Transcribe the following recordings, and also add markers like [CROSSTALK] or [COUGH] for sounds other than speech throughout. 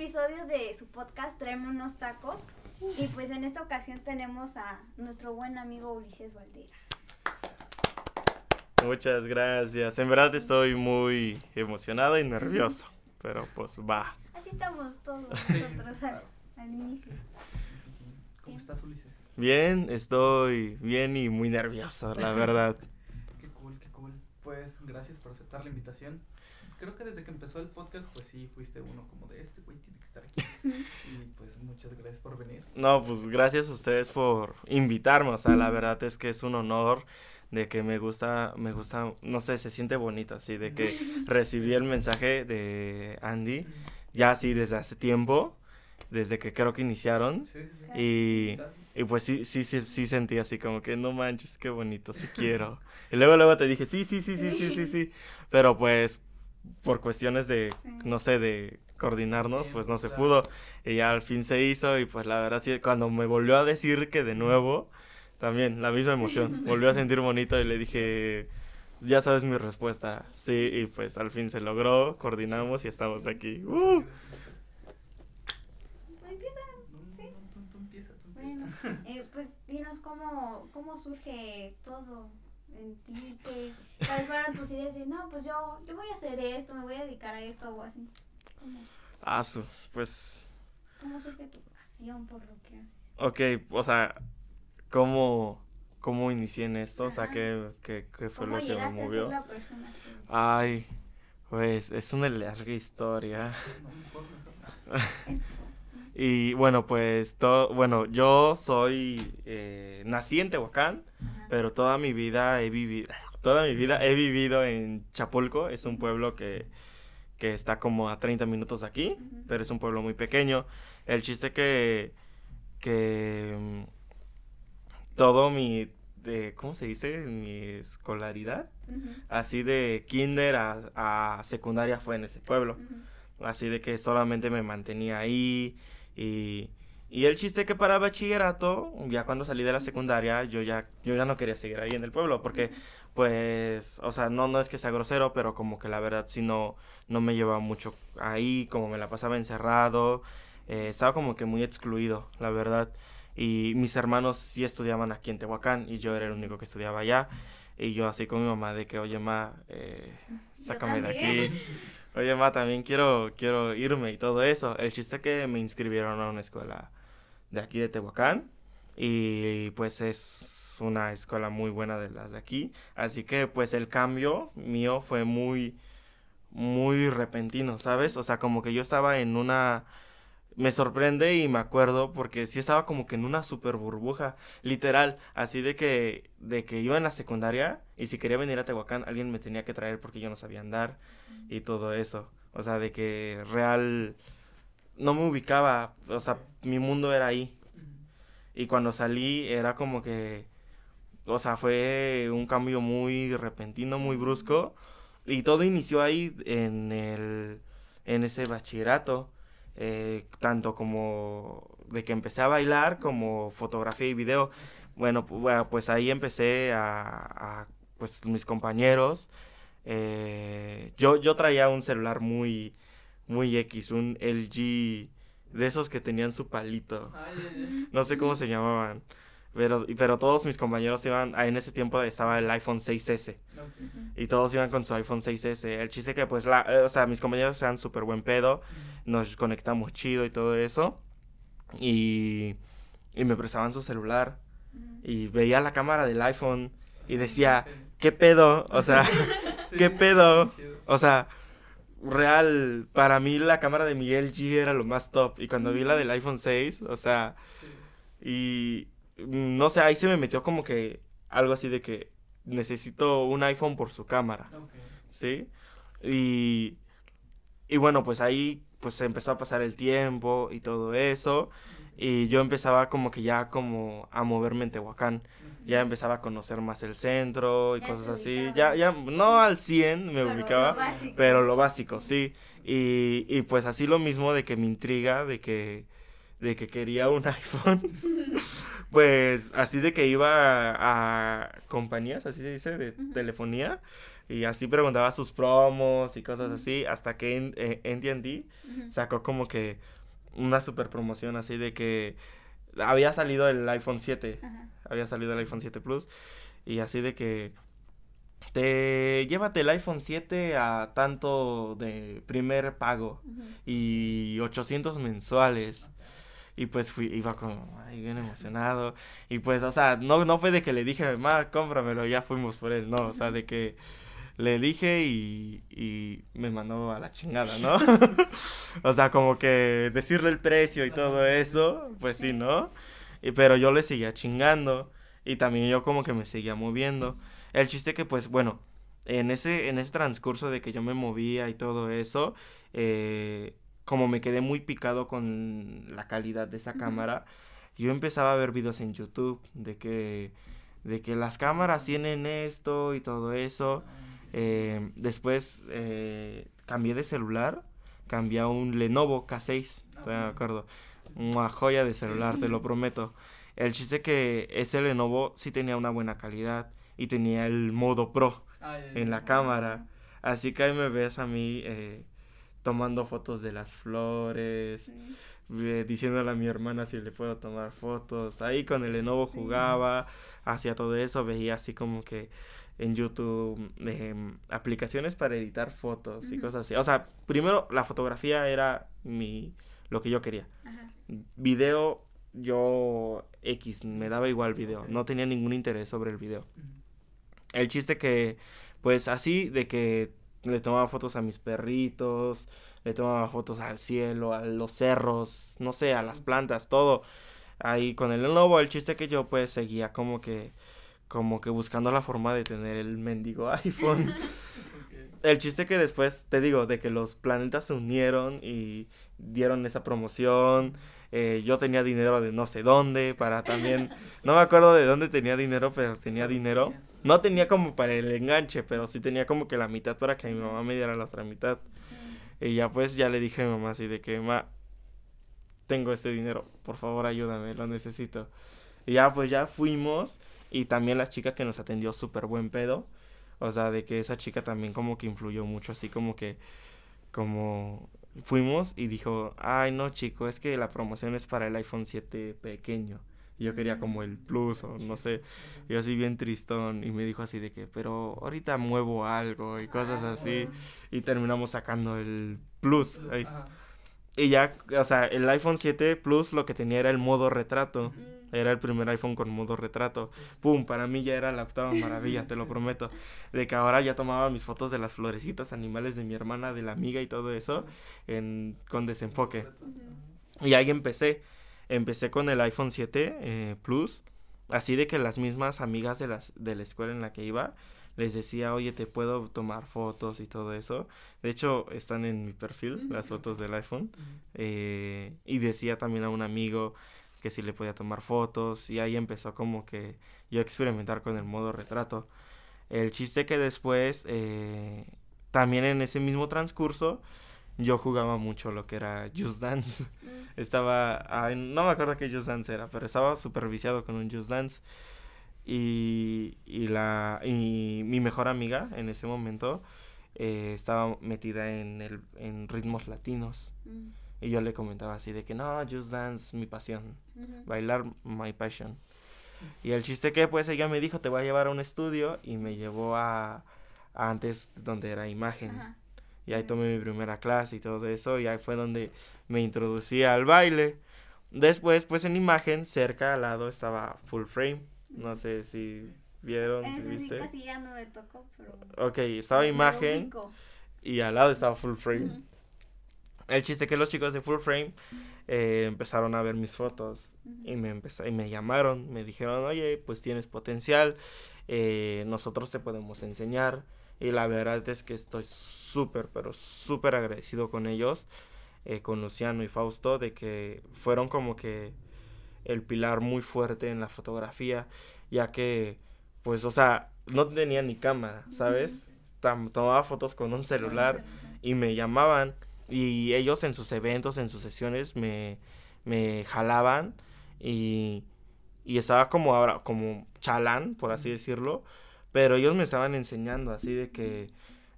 episodio de su podcast Traemos unos tacos. Y pues en esta ocasión tenemos a nuestro buen amigo Ulises Valderas. Muchas gracias. En verdad estoy muy emocionado y nervioso. [LAUGHS] Pero pues va. Así estamos todos [LAUGHS] nosotros al, al inicio. ¿Cómo estás, Ulises? Bien, estoy bien y muy nervioso, la verdad. [LAUGHS] Qué cool, qué cool. Pues gracias por aceptar la invitación. Creo que desde que empezó el podcast, pues sí, fuiste uno como de este güey tiene que estar aquí. [LAUGHS] y pues muchas gracias por venir. No, pues gracias a ustedes por invitarme. O sea, la verdad es que es un honor de que me gusta, me gusta, no sé, se siente bonito así, de que [LAUGHS] recibí el mensaje de Andy ya así desde hace tiempo, desde que creo que iniciaron. Sí, sí, sí. Y, y pues sí, sí, sí, sí sentí así como que no manches, qué bonito, sí quiero. Y luego, luego te dije, sí, sí, sí, sí, sí, sí, sí. Pero pues por cuestiones de, no sé, de coordinarnos, pues no se pudo. Y ya al fin se hizo y pues la verdad sí, cuando me volvió a decir que de nuevo, también la misma emoción. Volvió a sentir bonito y le dije, ya sabes mi respuesta. Sí, y pues al fin se logró, coordinamos y estamos aquí. ¡Uh! Bueno, eh, pues dinos cómo, cómo surge todo en ti, que cuáles fueron tus ideas de, no, pues yo, yo voy a hacer esto, me voy a dedicar a esto o así. ¿Cómo, Ah, pues cómo surge tu pasión por lo que haces? Ok, o sea, ¿cómo, cómo inicié en esto? O sea, Ajá. ¿qué, qué, qué fue ¿Cómo lo que me llegaste a ser movió? la persona que... Ay, pues es una larga historia. Es- Y bueno, pues todo, bueno, yo soy, eh, nací en Tehuacán, Ajá. pero toda mi vida he vivido, toda mi vida he vivido en Chapulco, es un pueblo que, que está como a 30 minutos de aquí, pero es un pueblo muy pequeño. El chiste que, que mm, todo mi, de, ¿cómo se dice? Mi escolaridad, así de kinder a, a secundaria fue en ese pueblo. Así de que solamente me mantenía ahí. Y, y el chiste que para bachillerato, ya cuando salí de la secundaria, yo ya, yo ya no quería seguir ahí en el pueblo. Porque, pues, o sea, no, no es que sea grosero, pero como que la verdad sí no, no me llevaba mucho ahí, como me la pasaba encerrado. eh, estaba como que muy excluido, la verdad. Y mis hermanos sí estudiaban aquí en Tehuacán y yo era el único que estudiaba allá. Y yo así con mi mamá de que, oye, ma, eh, sácame de aquí. Oye, ma, también quiero, quiero irme y todo eso. El chiste es que me inscribieron a una escuela de aquí de Tehuacán. Y pues es una escuela muy buena de las de aquí. Así que pues el cambio mío fue muy, muy repentino, ¿sabes? O sea, como que yo estaba en una... Me sorprende y me acuerdo porque sí estaba como que en una super burbuja, literal, así de que, de que iba en la secundaria y si quería venir a Tehuacán alguien me tenía que traer porque yo no sabía andar y todo eso. O sea, de que real no me ubicaba, o sea, mi mundo era ahí. Y cuando salí era como que, o sea, fue un cambio muy repentino, muy brusco. Y todo inició ahí en el, en ese bachillerato. Eh, tanto como de que empecé a bailar como fotografía y video. Bueno, pu- bueno, pues ahí empecé a, a, pues mis compañeros. eh, yo, yo traía un celular muy, muy X, un LG de esos que tenían su palito. No sé cómo se llamaban. Pero, pero todos mis compañeros iban, ah, en ese tiempo estaba el iPhone 6S. Ok. Y todos iban con su iPhone 6S. El chiste que pues, la, eh, o sea, mis compañeros eran súper buen pedo. Nos conectamos chido y todo eso. Y, y me prestaban su celular. Y veía la cámara del iPhone y decía, Sí. ¿qué pedo? O sea, [LAUGHS] Sí, ¿qué pedo? o sea, real, para mí la cámara de mi LG era lo más top. Y cuando vi la del iPhone 6, o sea, Sí. y no sé, ahí se me metió como que algo así de que necesito un iPhone por su cámara. ¿sí? Y, y bueno, pues ahí pues empezó a pasar el tiempo y todo eso. Y yo empezaba como que ya como a moverme en Tehuacán. Ya empezaba a conocer más el centro y Ya cosas así. Ya, ya, no al 100 me Pero lo ubicaba, básico. pero lo básico, sí. Y, y pues así lo mismo de que me intriga, de que, de que quería un [LAUGHS] iPhone. pues así de que iba a, a compañías, así se dice, de telefonía. Y así preguntaba sus promos y cosas así, hasta que en, eh, sacó como que una super promoción así de que había salido el iPhone 7, Ajá. había salido el iPhone 7 Plus y así de que te llévate el iPhone 7 a tanto de primer pago y 800 mensuales. Y pues fui, iba como, ay, bien emocionado. Y pues, o sea, no, no fue de que le dije, ma, cómpramelo, ya fuimos por él, no, o sea, de que le dije y, y me mandó a la chingada, ¿no? [LAUGHS] o sea, como que decirle el precio y todo eso, pues sí, ¿no? [LAUGHS] Y, pero yo le seguía chingando y también yo como que me seguía moviendo. El chiste que, pues, bueno, en ese, en ese transcurso de que yo me movía y todo eso, eh, como me quedé muy picado con la calidad de esa cámara, yo empezaba a ver videos en YouTube de que, de que las cámaras tienen esto y todo eso. Eh, después eh, cambié de celular, cambié a un Lenovo K6, todavía me acuerdo. Una joya de celular, te lo prometo. El chiste que ese Lenovo sí tenía una buena calidad y tenía el modo Pro en la cámara. Así que ahí me ves a mí eh, tomando fotos de las flores, Sí. eh, diciéndole a mi hermana si le puedo tomar fotos. Ahí con el Lenovo Sí. jugaba, hacía todo eso, veía así como que en YouTube em, aplicaciones para editar fotos y cosas así. O sea, primero la fotografía era mi lo que yo quería. Ajá. Video yo X, me daba igual video, no tenía ningún interés sobre el video. El chiste que, pues así, de que le tomaba fotos a mis perritos, le tomaba fotos al cielo, a los cerros, no sé, a las plantas, todo. Ahí con el Lenovo, el chiste que yo pues seguía como que, como que buscando la forma de tener el mendigo [LAUGHS] iPhone. El chiste que después, te digo, de que los planetas se unieron y dieron esa promoción. eh, yo tenía dinero de no sé dónde para también... [LAUGHS] No me acuerdo de dónde tenía dinero, pero tenía dinero. No tenía como para el enganche, pero sí tenía como que la mitad para que mi mamá me diera la otra mitad. Y ya pues ya le dije a mi mamá así de que, ma, tengo este dinero, por favor ayúdame, lo necesito. Y ya pues ya fuimos y también la chica que nos atendió súper buen pedo. O sea, de que esa chica también como que influyó mucho, así como que, como fuimos y dijo, ay no chico, es que la promoción es para el iPhone 7 pequeño. Y yo quería como el Plus o no sé. Y yo así bien tristón y me dijo así de que, pero ahorita muevo algo y cosas Ah, así. sí. Y terminamos sacando el Plus. ahí. Y ya, o sea, el iPhone 7 Plus lo que tenía era el modo retrato. Era el primer iPhone con modo retrato. Pum, para mí ya era la octava maravilla, te lo [LAUGHS] prometo. De que ahora ya tomaba mis fotos de las florecitas animales de mi hermana, de la amiga y todo eso, en, con desenfoque. Y ahí empecé. Empecé con el iPhone 7 eh, Plus. Así de que las mismas amigas de, las, de la escuela en la que iba les decía, oye, te puedo tomar fotos y todo eso. De hecho, están en mi perfil las Ujú. fotos del iPhone. Eh, y decía también a un amigo que si le podía tomar fotos. Y ahí empezó como que yo a experimentar con el modo retrato. El chiste que después, eh, también en ese mismo transcurso, yo jugaba mucho lo que era Just Dance. Mm. Estaba, ay, no me acuerdo qué Just Dance era, pero estaba superviciado con un Just Dance. Y, y, la, y mi mejor amiga en ese momento eh, estaba metida en, el, en ritmos latinos. Mm. Y yo le comentaba así de que no, Just Dance, mi pasión. Bailar, my passion. Y el chiste que pues ella me dijo, te voy a llevar a un estudio y me llevó a, a antes donde era imagen. Ajá. Y ahí Mm. tomé mi primera clase y todo eso. Y ahí fue donde me introducí al baile. Después, pues en imagen, cerca al lado estaba Full Frame. No sé si vieron, si Ese sí viste. casi ya no me tocó, pero... Ok, estaba imagen y al lado estaba Full Frame. El chiste que los chicos de Full Frame eh, empezaron a ver mis fotos y me, empeza- y me llamaron, me dijeron, oye, pues tienes potencial, eh, nosotros te podemos enseñar. Y la verdad es que estoy súper, pero súper agradecido con ellos, eh, con Luciano y Fausto, de que fueron como que el pilar muy fuerte en la fotografía, ya que, pues, o sea, no tenía ni cámara, ¿sabes? Tam- Tomaba fotos con un celular y me llamaban y ellos en sus eventos, en sus sesiones me, me jalaban y, y estaba como ahora, como chalán, por así decirlo, pero ellos me estaban enseñando así de que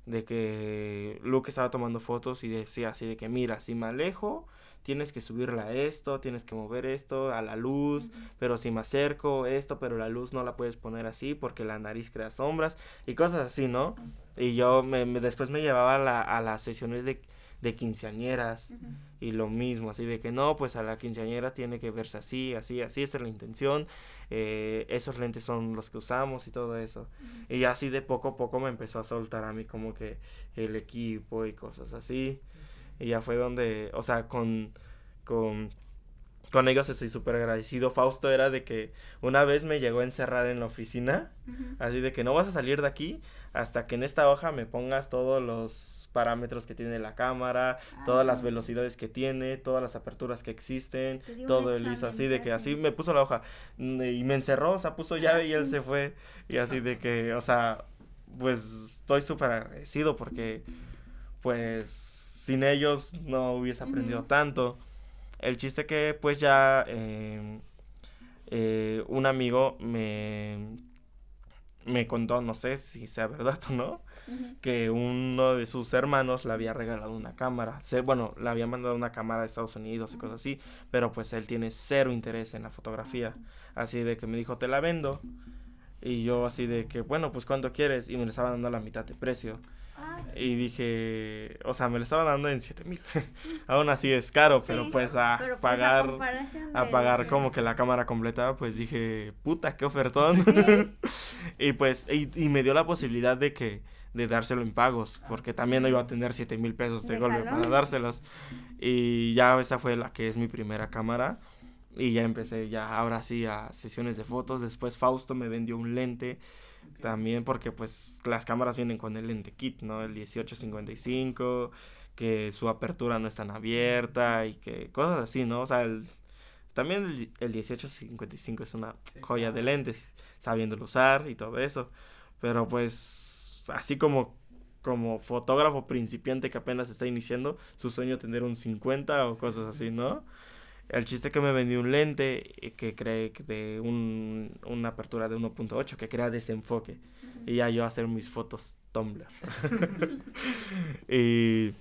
de que Luke estaba tomando fotos y decía así de que mira, si me alejo, tienes que subirla a esto, tienes que mover esto a la luz, pero si me acerco esto, pero la luz no la puedes poner así porque la nariz crea sombras y cosas así, ¿no? Y yo me, después me llevaba a, la, a las sesiones de, de quinceañeras y lo mismo, así de que no, pues a la quinceañera tiene que verse así, así, así, esa es la intención, eh, esos lentes son los que usamos y todo eso. Y así de poco a poco me empezó a soltar a mí como que el equipo y cosas así. Y ya fue donde, o sea, con, con, con ellos estoy súper agradecido. Fausto era de que una vez me llegó a encerrar en la oficina, así de que no vas a salir de aquí hasta que en esta hoja me pongas todos los parámetros que tiene la cámara, todas las ah. velocidades que tiene, todas las aperturas que existen, todo el ISO, así de que así me puso la hoja mm, y me encerró, o sea, puso llave y él se fue y así de que, o sea, pues estoy súper agradecido porque pues sin ellos no hubiese aprendido tanto. El chiste que pues ya em, eh, un amigo me, me contó, no sé si sea verdad o no, que uno de sus hermanos le había regalado una cámara. bueno, le había mandado una cámara de Estados Unidos y cosas así, pero pues él tiene cero interés en la fotografía. Así de que me dijo, te la vendo. Y yo así de que, bueno, pues cuando quieres? Y me le estaba dando la mitad de precio. Ah, y dije, o sea, me lo estaba dando en 7 mil. [LAUGHS] Aún así es caro, pero pues a pues, pagar, a, pagar como que la cámara completa, pues dije, puta, qué ofertón. [LAUGHS] y pues, y, me dio la posibilidad de que, de dárselo en pagos, ah, porque también no iba a tener 7 mil pesos de, golpe para dárselos. Y ya esa fue la que es mi primera cámara. Y ya empecé ya ahora sí a sesiones de fotos. Después Fausto me vendió un lente también porque pues las cámaras vienen con el lente kit, ¿no? El 1855, que su apertura no es tan abierta y que cosas así, ¿no? O sea, el, también el, el 1855 es una joya de lentes, sabiéndolo usar y todo eso. Pero pues así como como fotógrafo principiante que apenas está iniciando, su sueño tener un 50 o cosas así, ¿no? El chiste que me vendí un lente que cree de un, una apertura de 1.8 que crea desenfoque. Y ya yo hacer mis fotos Tumblr. [LAUGHS] y,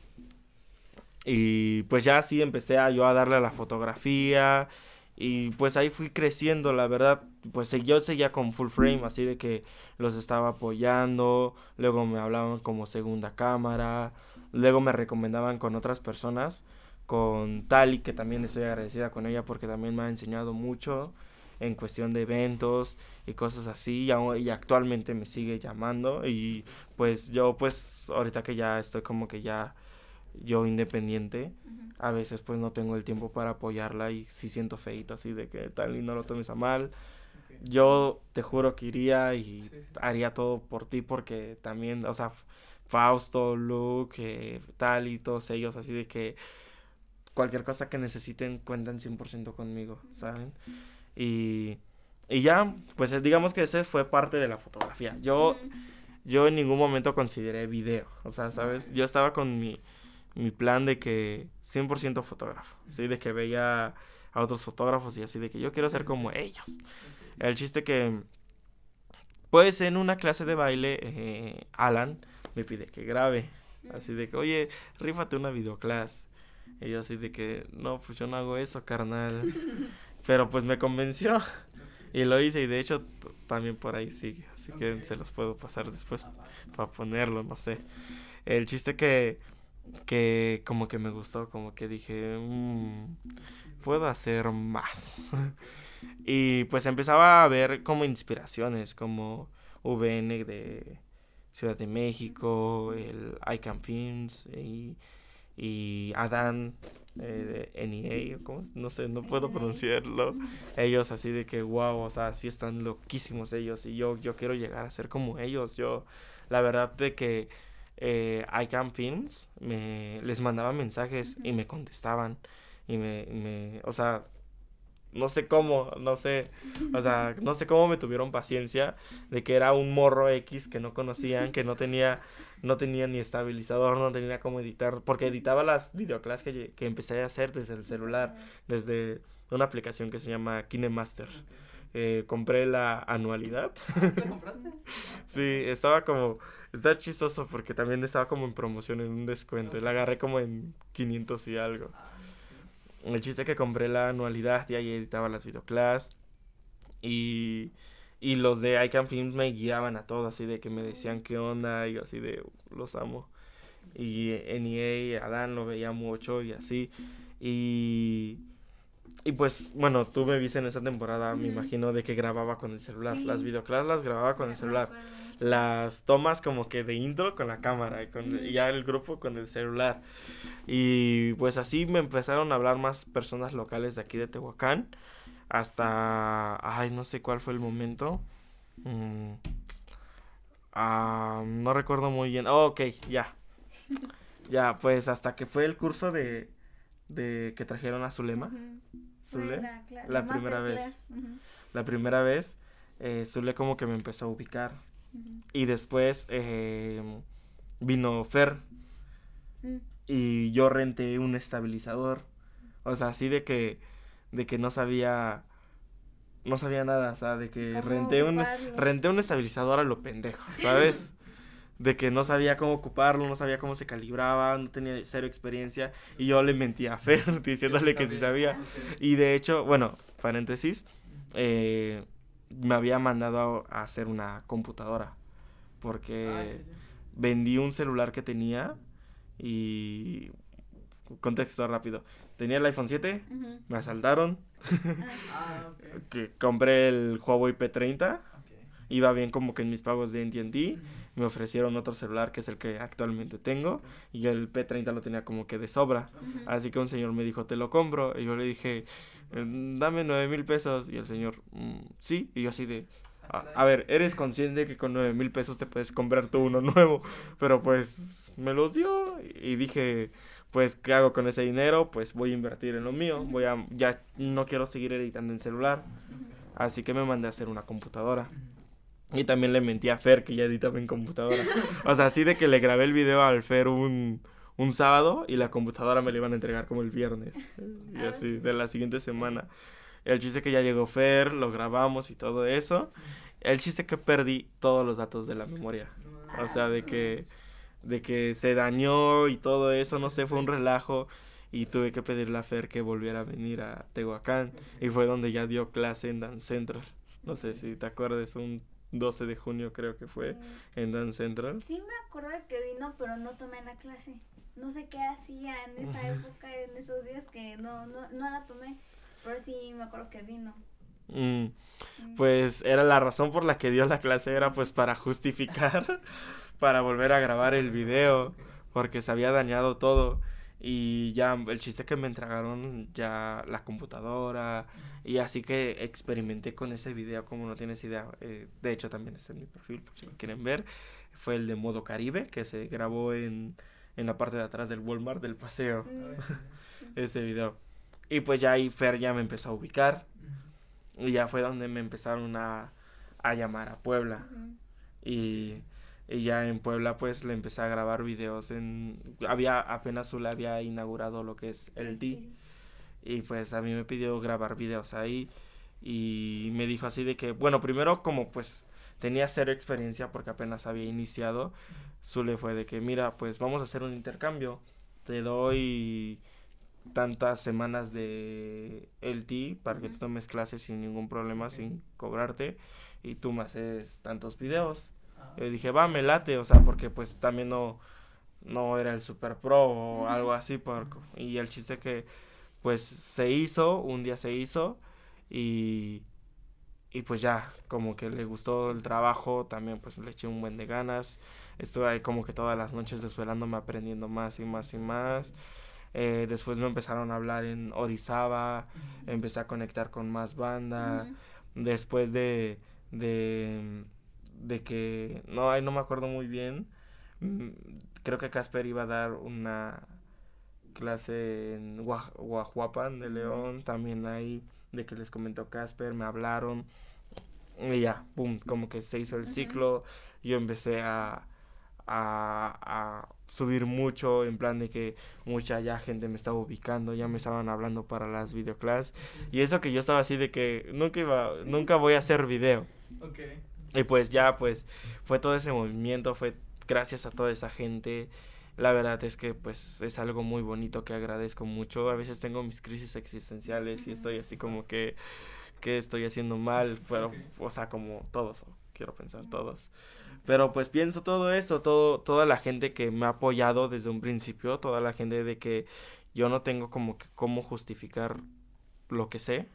y pues ya así empecé a yo a darle a la fotografía. Y pues ahí fui creciendo, la verdad. Pues yo seguía con full frame, así de que los estaba apoyando. Luego me hablaban como segunda cámara. Luego me recomendaban con otras personas con Tali, que también estoy agradecida con ella porque también me ha enseñado mucho en cuestión de eventos y cosas así y, actualmente me sigue llamando y pues yo pues ahorita que ya estoy como que ya yo independiente a veces pues no tengo el tiempo para apoyarla y si siento feito así de que Tali no lo tomes a mal yo te juro que iría y haría todo por ti porque también o sea Fausto Luke eh, Tali todos ellos así de que cualquier cosa que necesiten cuentan 100% conmigo, ¿saben? Y, y ya, pues digamos que ese fue parte de la fotografía. Yo, yo en ningún momento consideré video, o sea, ¿sabes? Yo estaba con mi, mi plan de que 100% fotógrafo, ¿sí? De que veía a otros fotógrafos y así, de que yo quiero ser como ellos. El chiste que, pues en una clase de baile, eh, Alan me pide que grabe. Así de que, oye, rífate una videoclase. Y yo así de que, no, pues yo no hago eso, carnal. [LAUGHS] Pero pues me convenció. Y lo hice y de hecho también por ahí sigue. Así que se los puedo pasar después para ponerlo, no sé. El chiste que, que como que me gustó, como que dije, mmm, puedo hacer más. [LAUGHS] y pues empezaba a ver como inspiraciones, como VN de Ciudad de México, el ICANN Films y y Adán eh, de NEA, ¿cómo? no sé, no puedo pronunciarlo. Ellos así de que, wow, o sea, sí están loquísimos ellos y yo, yo quiero llegar a ser como ellos. Yo, la verdad de que eh, ICANN Films me, les mandaba mensajes y me contestaban y me, me, o sea, no sé cómo, no sé, o sea, no sé cómo me tuvieron paciencia de que era un morro X que no conocían, que no tenía, no tenía ni estabilizador, no tenía cómo editar, porque editaba las videoclases que, que empecé a hacer desde el celular, desde una aplicación que se llama KineMaster. eh, compré la anualidad. ¿Ah, ¿sí la compraste? [LAUGHS] Sí, estaba como, está chistoso porque también estaba como en promoción, en un descuento. y La agarré como en 500 y algo. El chiste es que compré la anualidad y ahí editaba las videoclass. Y, y los de ICANN Films me guiaban a todo, así de que me decían qué onda y así de los amo. Y NEA, Adán lo veía mucho y así. Y, y pues, bueno, tú me viste en esa temporada, me imagino, de que grababa con el celular. Sí. Las videoclass las grababa con el celular. Las tomas como que de intro con la cámara y, con, y ya el grupo con el celular. Y pues así me empezaron a hablar más personas locales de aquí de Tehuacán. Hasta, ay, no sé cuál fue el momento. Mm, ah, no recuerdo muy bien. Oh, ok, ya. [LAUGHS] Ya, pues hasta que fue el curso de, de que trajeron a Zulema. Zule, la cla- la primera vez. La primera vez, Zule como que me empezó a ubicar. Y después eh, vino Fer Mm. y yo renté un estabilizador. O sea, así de que de que no sabía no sabía nada, o sea, de que ¿Cómo renté un renté un estabilizador a lo pendejo, ¿sabes? [LAUGHS] de que no sabía cómo ocuparlo, no sabía cómo se calibraba, no tenía cero experiencia y yo le mentía a Fer [LAUGHS] diciéndole que sí sabía. [LAUGHS] Y de hecho, bueno, paréntesis, eh, me había mandado a hacer una computadora porque Ah, vendí un celular que tenía y contexto rápido. Tenía el iPhone 7, Ujú. me asaltaron, Ah, [LAUGHS] que compré el Huawei P30, Ok. iba bien como que en mis pagos de AT&T, me ofrecieron otro celular que es el que actualmente tengo y el P30 lo tenía como que de sobra. Así que un señor me dijo, te lo compro. Y yo le dije, "Eh, dame nueve mil pesos. Y el señor, "Mm, sí. Y yo así de, a, a ver, eres consciente que con nueve mil pesos te puedes comprar tú uno nuevo. Pero pues me los dio. Y dije, pues, ¿qué hago con ese dinero? Pues voy a invertir en lo mío. Voy a, ya no quiero seguir editando en celular. Así que me mandé a hacer una computadora. Y también le mentí a Fer que ya editaba en computadora. [LAUGHS] O sea, así de que le grabé el video al Fer un, un sábado y la computadora me la iban a entregar como el viernes. Y Ah, así, sí. de la siguiente semana. El chiste que ya llegó Fer, lo grabamos y todo eso. El chiste que perdí todos los datos de la memoria. O sea, de que, de que se dañó y todo eso, no sé, fue un relajo. Y tuve que pedirle a Fer que volviera a venir a Tehuacán. Y fue donde ya dio clase en Dance Central. No sé si te acuerdas, un 12 de junio creo que fue en Dance Central. Sí me acuerdo de que vino, pero no tomé la clase. No sé qué hacía en esa época, en esos días que no, no, no la tomé. Pero sí me acuerdo que vino. Mm, pues era la razón por la que dio la clase, era pues para justificar, [LAUGHS] para volver a grabar el video, porque se había dañado todo. Y ya el chiste que me entregaron ya la computadora y así que experimenté con ese video como no tienes idea. Eh, de hecho también está en mi perfil por si lo quieren ver. Fue el de modo Caribe que se grabó en, en la parte de atrás del Walmart del paseo. [LAUGHS] Ese video. Y pues ya ahí Fer ya me empezó a ubicar. Y ya fue donde me empezaron a, a llamar a Puebla. Y, y ya en Puebla pues le empecé a grabar videos en... Había, apenas Zula había inaugurado lo que es el D. Y pues a mí me pidió grabar videos ahí. Y me dijo así de que, bueno, primero como pues tenía cero experiencia porque apenas había iniciado. Zule fue de que, mira, pues vamos a hacer un intercambio. Te doy tantas semanas de LT para que tú tomes clases sin ningún problema, sin cobrarte. Y tú me haces tantos videos. Ah, Yo dije, va, me late, o sea, porque pues también no, no era el super pro o algo así. Por, y el chiste que pues se hizo, un día se hizo y, y pues ya, como que le gustó el trabajo, también pues le eché un buen de ganas. Estuve ahí como que todas las noches desvelándome aprendiendo más y más y más. Eh, después me empezaron a hablar en Orizaba, empecé a conectar con más banda después de, de, de que, no, ay, no me acuerdo muy bien, mm, creo que Casper iba a dar una clase en Gua- Guajuapan de. León, también ahí, de que les comentó Casper, me hablaron, y ya, pum, como que se hizo el ciclo, yo empecé a, a, a subir mucho, en plan de que mucha ya gente me estaba ubicando, ya me estaban hablando para las videoclases. Y eso que yo estaba así de que nunca iba, nunca voy a hacer video. Ok. Y pues ya, pues fue todo ese movimiento, fue gracias a toda esa gente. La verdad es que pues es algo muy bonito que agradezco mucho. A veces tengo mis crisis existenciales y estoy así como que, que estoy haciendo mal, pero, Ok. o sea, como todos, quiero pensar todos. Pero pues pienso todo eso, todo, toda la gente que me ha apoyado desde un principio, toda la gente de que yo no tengo como que cómo justificar lo que sé,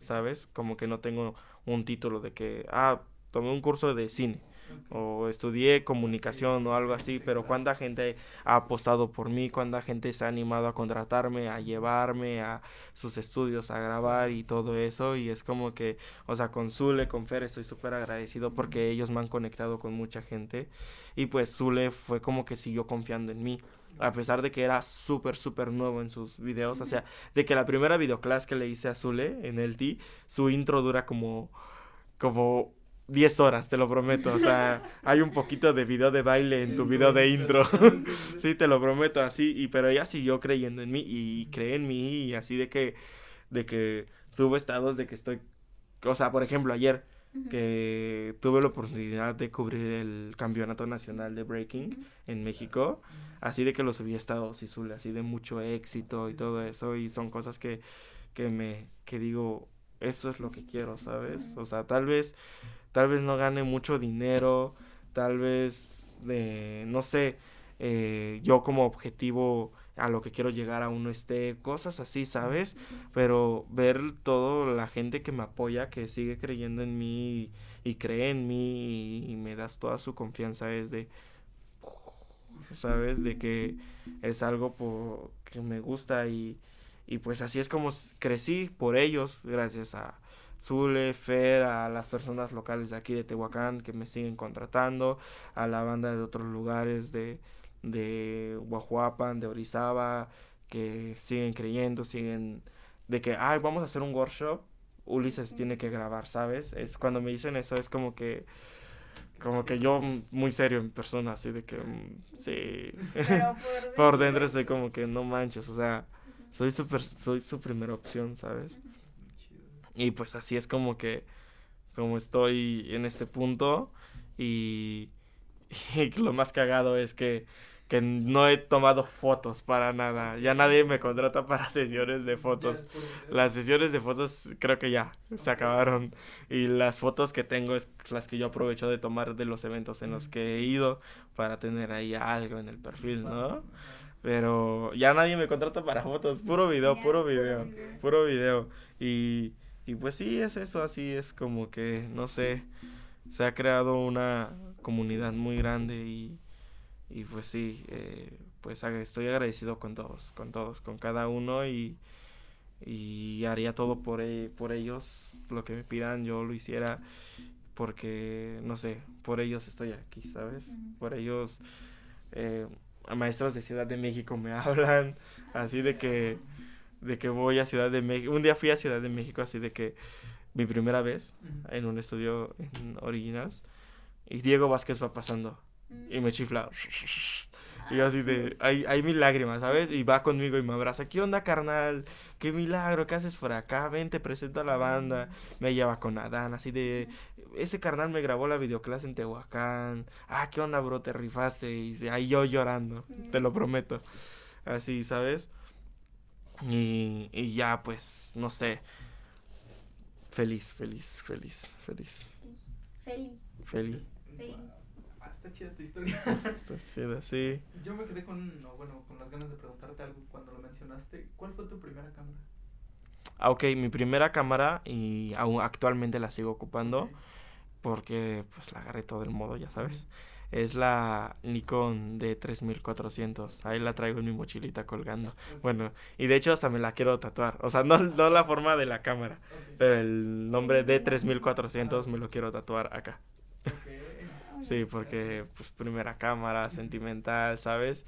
¿sabes? Como que no tengo un título de que, ah, tomé un curso de cine ok. o estudié comunicación o algo así, Sí, pero cuánta gente ha apostado por mí, cuánta gente se ha animado a contratarme, a llevarme a sus estudios, a grabar y todo eso, y es como que, o sea, con Zule, con Fer estoy súper agradecido porque ellos me han conectado con mucha gente, y pues Zule fue como que siguió confiando en mí. A pesar de que era súper, súper nuevo en sus videos. O sea, de que la primera videoclase que le hice a Zule en el T, su intro dura como, como 10 horas, te lo prometo. O sea, [LAUGHS] hay un poquito de video de baile en tu video de intro. sí, te lo prometo, así. Y, pero ella siguió creyendo en mí y cree en mí y así de que, de que subo estados de que estoy... O sea, por ejemplo, ayer que tuve la oportunidad de cubrir el campeonato nacional de breaking en México, así de que lo subí a estados y Zule, así de mucho éxito y todo eso, y son cosas que, que me, que digo, esto es lo que quiero, ¿sabes? O sea, tal vez, tal vez no gane mucho dinero, tal vez, eh, no sé, eh, yo como objetivo a lo que quiero llegar aún no esté, cosas así, ¿sabes? Pero ver todo la gente que me apoya, que sigue creyendo en mí y, cree en mí y, me das toda su confianza es de, ¿sabes? De que es algo po- que me gusta y, y pues así es como crecí por ellos, gracias a Zule, Fer, a las personas locales de aquí de Tehuacán que me siguen contratando, a la banda de otros lugares de, de Guajuapan, de Orizaba, que siguen creyendo, siguen de que, ay, vamos a hacer un workshop, Ulises tiene que grabar, ¿sabes? Es cuando me dicen eso es como que como que yo mm, muy serio en persona, así de que mm, sí. Pero [LAUGHS] por, Por dentro estoy como que no manches, o sea, soy super, soy su primera opción, ¿sabes? Y pues así es como que, como estoy en este punto y, [LAUGHS] y lo más cagado es que, que no he tomado fotos para nada. Ya nadie me contrata para [LAUGHS] sesiones de fotos. Las sesiones de fotos creo que ya se acabaron. Y las fotos que tengo es las que yo aprovecho de tomar de los eventos en los que he ido para tener ahí algo en el perfil, ¿no? Pero ya nadie me contrata para fotos, puro video, puro video. puro video. Y, y pues sí, es eso, así es como que, no sé, se ha creado una comunidad muy grande y, y pues sí, eh, pues estoy agradecido con todos, con todos, con cada uno y, y haría todo por, e- por ellos, lo que me pidan yo lo hiciera porque, no sé, por ellos estoy aquí, ¿sabes? Por ellos, eh, a maestros de Ciudad de México me [LAUGHS] hablan, así de que, de que voy a Ciudad de México, un día fui a Ciudad de México, así de que mi primera vez en un estudio en Originals, y Diego Vázquez va pasando, y me chifla. Y yo así de, hay, hay mil lágrimas, ¿sabes? Y va conmigo y me abraza. ¿Qué onda, carnal? Qué milagro, ¿qué haces por acá? Ven, te presento a la banda. Me lleva con Adán, así de, ese carnal me grabó la videoclase en Tehuacán. Ah, ¿qué onda, bro? Te rifaste. Y ahí yo llorando, te lo prometo. Así, ¿sabes? Y, y ya, pues, no sé. Feliz, feliz, feliz, feliz, Feliz. feliz. Ah, está chida tu historia. [LAUGHS] Pues chido, sí. Yo me quedé con, no, bueno, con las ganas de preguntarte algo cuando lo mencionaste. ¿Cuál fue tu primera cámara? Ah, ok, mi primera cámara y aún actualmente la sigo ocupando porque pues la agarré todo el modo, ya sabes. Es la Nikon D3400. Ahí la traigo en mi mochilita colgando. Bueno, y de hecho hasta me la quiero tatuar. O sea, no, no la forma de la cámara, pero el nombre D3400 me lo quiero tatuar acá. [LAUGHS] Sí, porque pues primera cámara, sentimental, ¿sabes?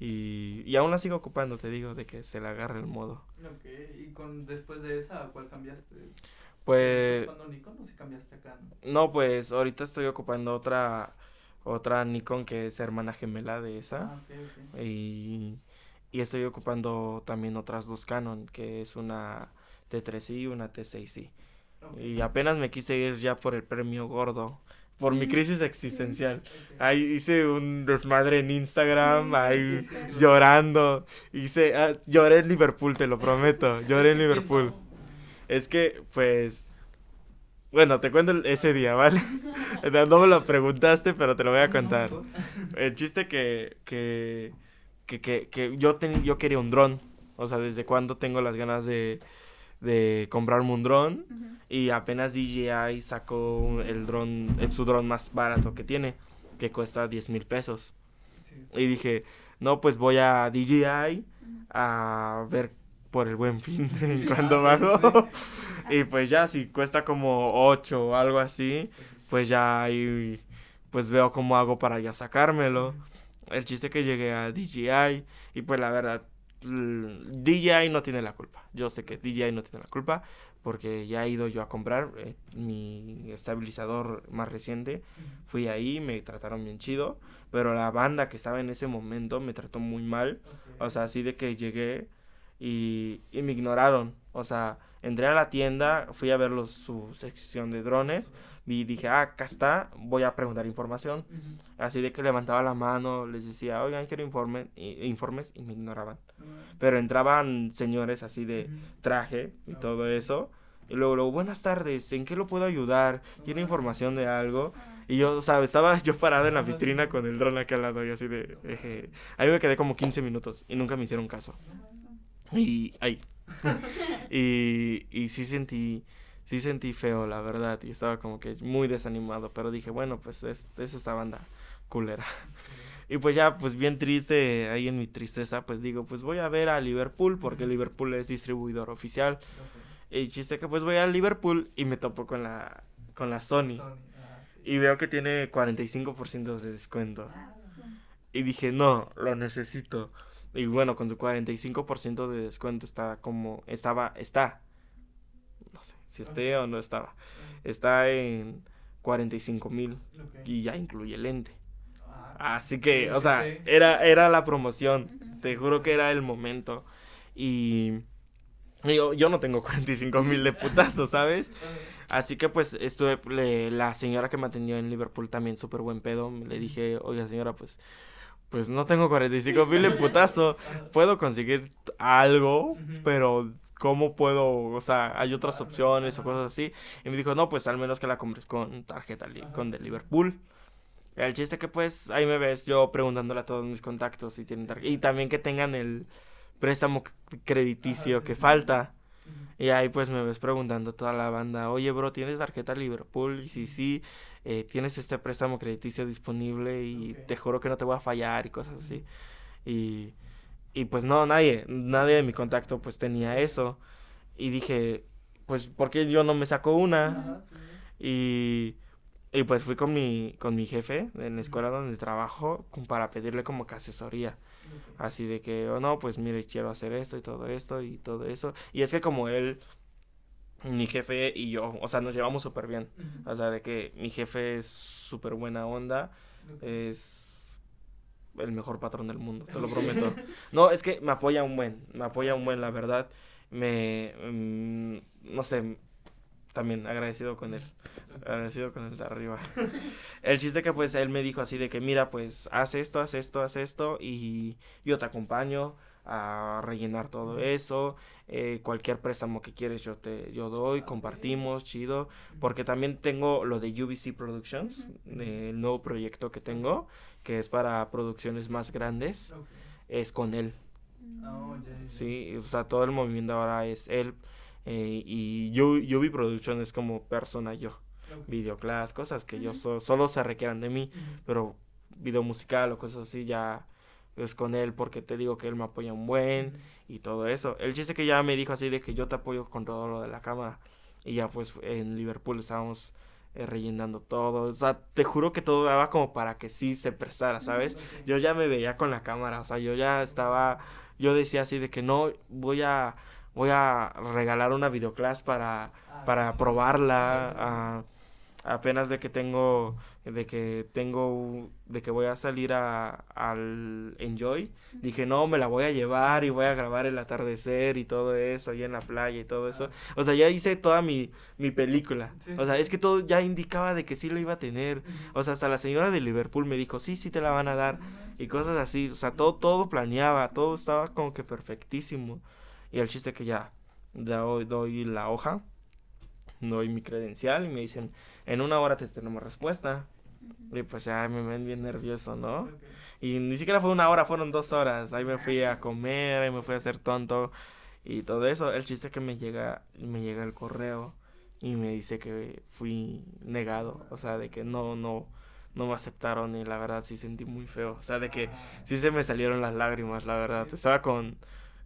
Y, y aún la sigo ocupando, te digo, de que se le agarre el modo. Ok, y con, después de esa, ¿a cuál cambiaste? Pues... ¿Estás ocupando Nikon o si cambiaste acá? No, pues ahorita estoy ocupando otra otra Nikon que es hermana gemela de esa. Ah. Y, y estoy ocupando también otras dos Canon, que es una T3i y una T6i. Ok. Y apenas me quise ir ya por el premio gordo, por mi [LAUGHS] crisis existencial. [LAUGHS] Ahí hice un desmadre en Instagram, ahí llorando. Hice, ah, lloré en Liverpool, te lo prometo. [LAUGHS] Lloré en Liverpool. Es que, pues, bueno, te cuento ese día, ¿vale? [LAUGHS] No me lo preguntaste, pero te lo voy a contar. El chiste que, que, que, que, que yo, ten- yo quería un dron. O sea, desde cuando tengo las ganas de, de comprarme un dron. Y apenas DJI sacó un- el dron, su dron más barato que tiene, que cuesta 10 mil pesos. Sí. Y dije, no, pues voy a DJI a ver por el buen fin [LAUGHS] cuando Ah, bajo. Y pues ya, si cuesta como 8 o algo así, pues ya ahí, pues veo cómo hago para ya sacármelo. El chiste que llegué a DJI y pues la verdad, DJI no tiene la culpa. Yo sé que DJI no tiene la culpa porque ya he ido yo a comprar eh, mi estabilizador más reciente. Fui ahí, me trataron bien chido, pero la banda que estaba en ese momento me trató muy mal. O sea, así de que llegué y, y me ignoraron. O sea, entré a la tienda, fui a ver los- su sección de drones y dije, ah, acá está, voy a preguntar información. Así de que levantaba la mano, les decía, oigan, quiero informe, i- informes y me ignoraban. Pero entraban señores así de traje y todo eso. Y luego, luego, buenas tardes, ¿en qué lo puedo ayudar? ¿Quiere información de algo? Ah. Y yo, ¿sabes? Estaba [LAUGHS] yo parado en la vitrina con el dron aquí al lado y así de... eje. Ahí me quedé como 15 minutos y nunca me hicieron caso. Y ahí. [LAUGHS] y, y sí sentí, sí sentí feo, la verdad. Y estaba como que muy desanimado. Pero dije, bueno, pues es, es esta banda culera. Y pues ya, pues bien triste, ahí en mi tristeza, pues digo, pues voy a ver a Liverpool, porque. Liverpool es distribuidor oficial. Y chiste que pues voy a Liverpool y me topo con la, con la Sony. ah, Y veo que tiene 45% de descuento. Ah, su- Y dije, no, lo necesito. Y bueno, con su 45% de descuento está como, estaba, está. No sé si esté o no estaba. Está en 45 mil y ya incluye lente. Así que, o sea, era, era la promoción. Te juro que era el momento. Y y yo, yo no tengo 45 mil de putazo, ¿sabes? [LAUGHS] Así que pues estuve, le- la señora que me atendió en Liverpool también súper buen pedo. Le dije, oiga señora, pues, pues no tengo 45 mil de putazo. [LAUGHS] Puedo conseguir algo, pero ¿cómo puedo? O sea, hay otras opciones o cosas así. Y me dijo, no, pues al menos que la compres con tarjeta, con de. Liverpool. El chiste que pues ahí me ves yo preguntándole a todos mis contactos si tienen tarjeta. Y también que tengan el préstamo crediticio que falta. Y ahí pues me ves preguntando a toda la banda, oye bro, ¿tienes tarjeta Liverpool? Y si sí, eh, tienes este préstamo crediticio disponible y te juro que no te voy a fallar y cosas así. Y, y pues no, nadie, nadie de mi contacto pues tenía eso. Y dije, pues, ¿por qué yo no me saco una? Y, y pues fui con mi, con mi jefe en la escuela donde trabajo para pedirle como que asesoría. Así de que, oh no, pues mire, quiero hacer esto y todo esto y todo eso. Y es que como él, mi jefe y yo, o sea, nos llevamos súper bien. O sea, de que mi jefe es súper buena onda, es el mejor patrón del mundo, te lo prometo. [LAUGHS] No, es que me apoya un buen, me apoya un buen, la verdad. Me, mm, no sé, también agradecido con él. Agradecido con el de arriba. [LAUGHS] El chiste que pues él me dijo así de que mira pues haz esto, haz esto, haz esto y yo te acompaño a rellenar todo eso. eh, cualquier préstamo que quieres yo te yo doy, compartimos, chido. Porque también tengo lo de UBC Productions, el nuevo proyecto que tengo, que es para producciones más grandes, es con él. Oh, Sí, o sea, todo el movimiento ahora es él. Eh, y yo, UB Production es como persona yo videoclass, cosas que yo so- solo se requieran de mí, pero video musical o cosas así ya es con él porque te digo que él me apoya un buen y todo eso. El chiste que ya me dijo así de que yo te apoyo con todo lo de la cámara. Y ya pues en Liverpool estábamos eh, rellenando todo, o sea, te juro que todo daba como para que sí se prestara, ¿sabes? Yo ya me veía con la cámara, o sea, yo ya estaba, yo decía así de que no, voy a, voy a regalar una videoclass para, para probarla. ah, apenas de que tengo de que tengo de que voy a salir a, al Enjoy dije no me la voy a llevar y voy a grabar el atardecer y todo eso ahí en la playa y todo eso Ah. o sea ya hice toda mi, mi película. Sí. o sea es que todo ya indicaba de que sí lo iba a tener. O sea hasta la señora de Liverpool me dijo sí sí te la van a dar y cosas así o sea todo todo planeaba todo estaba como que perfectísimo y el chiste que ya doy, doy la hoja doy mi credencial y me dicen en una hora te tenemos respuesta y pues ya me ven bien nervioso, ¿no? Y ni siquiera fue una hora, fueron dos horas. Ahí me fui a comer, ahí me fui a hacer tonto y todo eso. El chiste es que me llega, me llega el correo y me dice que fui negado. O sea, de que no, no, no me aceptaron y la verdad sí sentí muy feo. O sea, de que sí se me salieron las lágrimas, la verdad. Estaba con,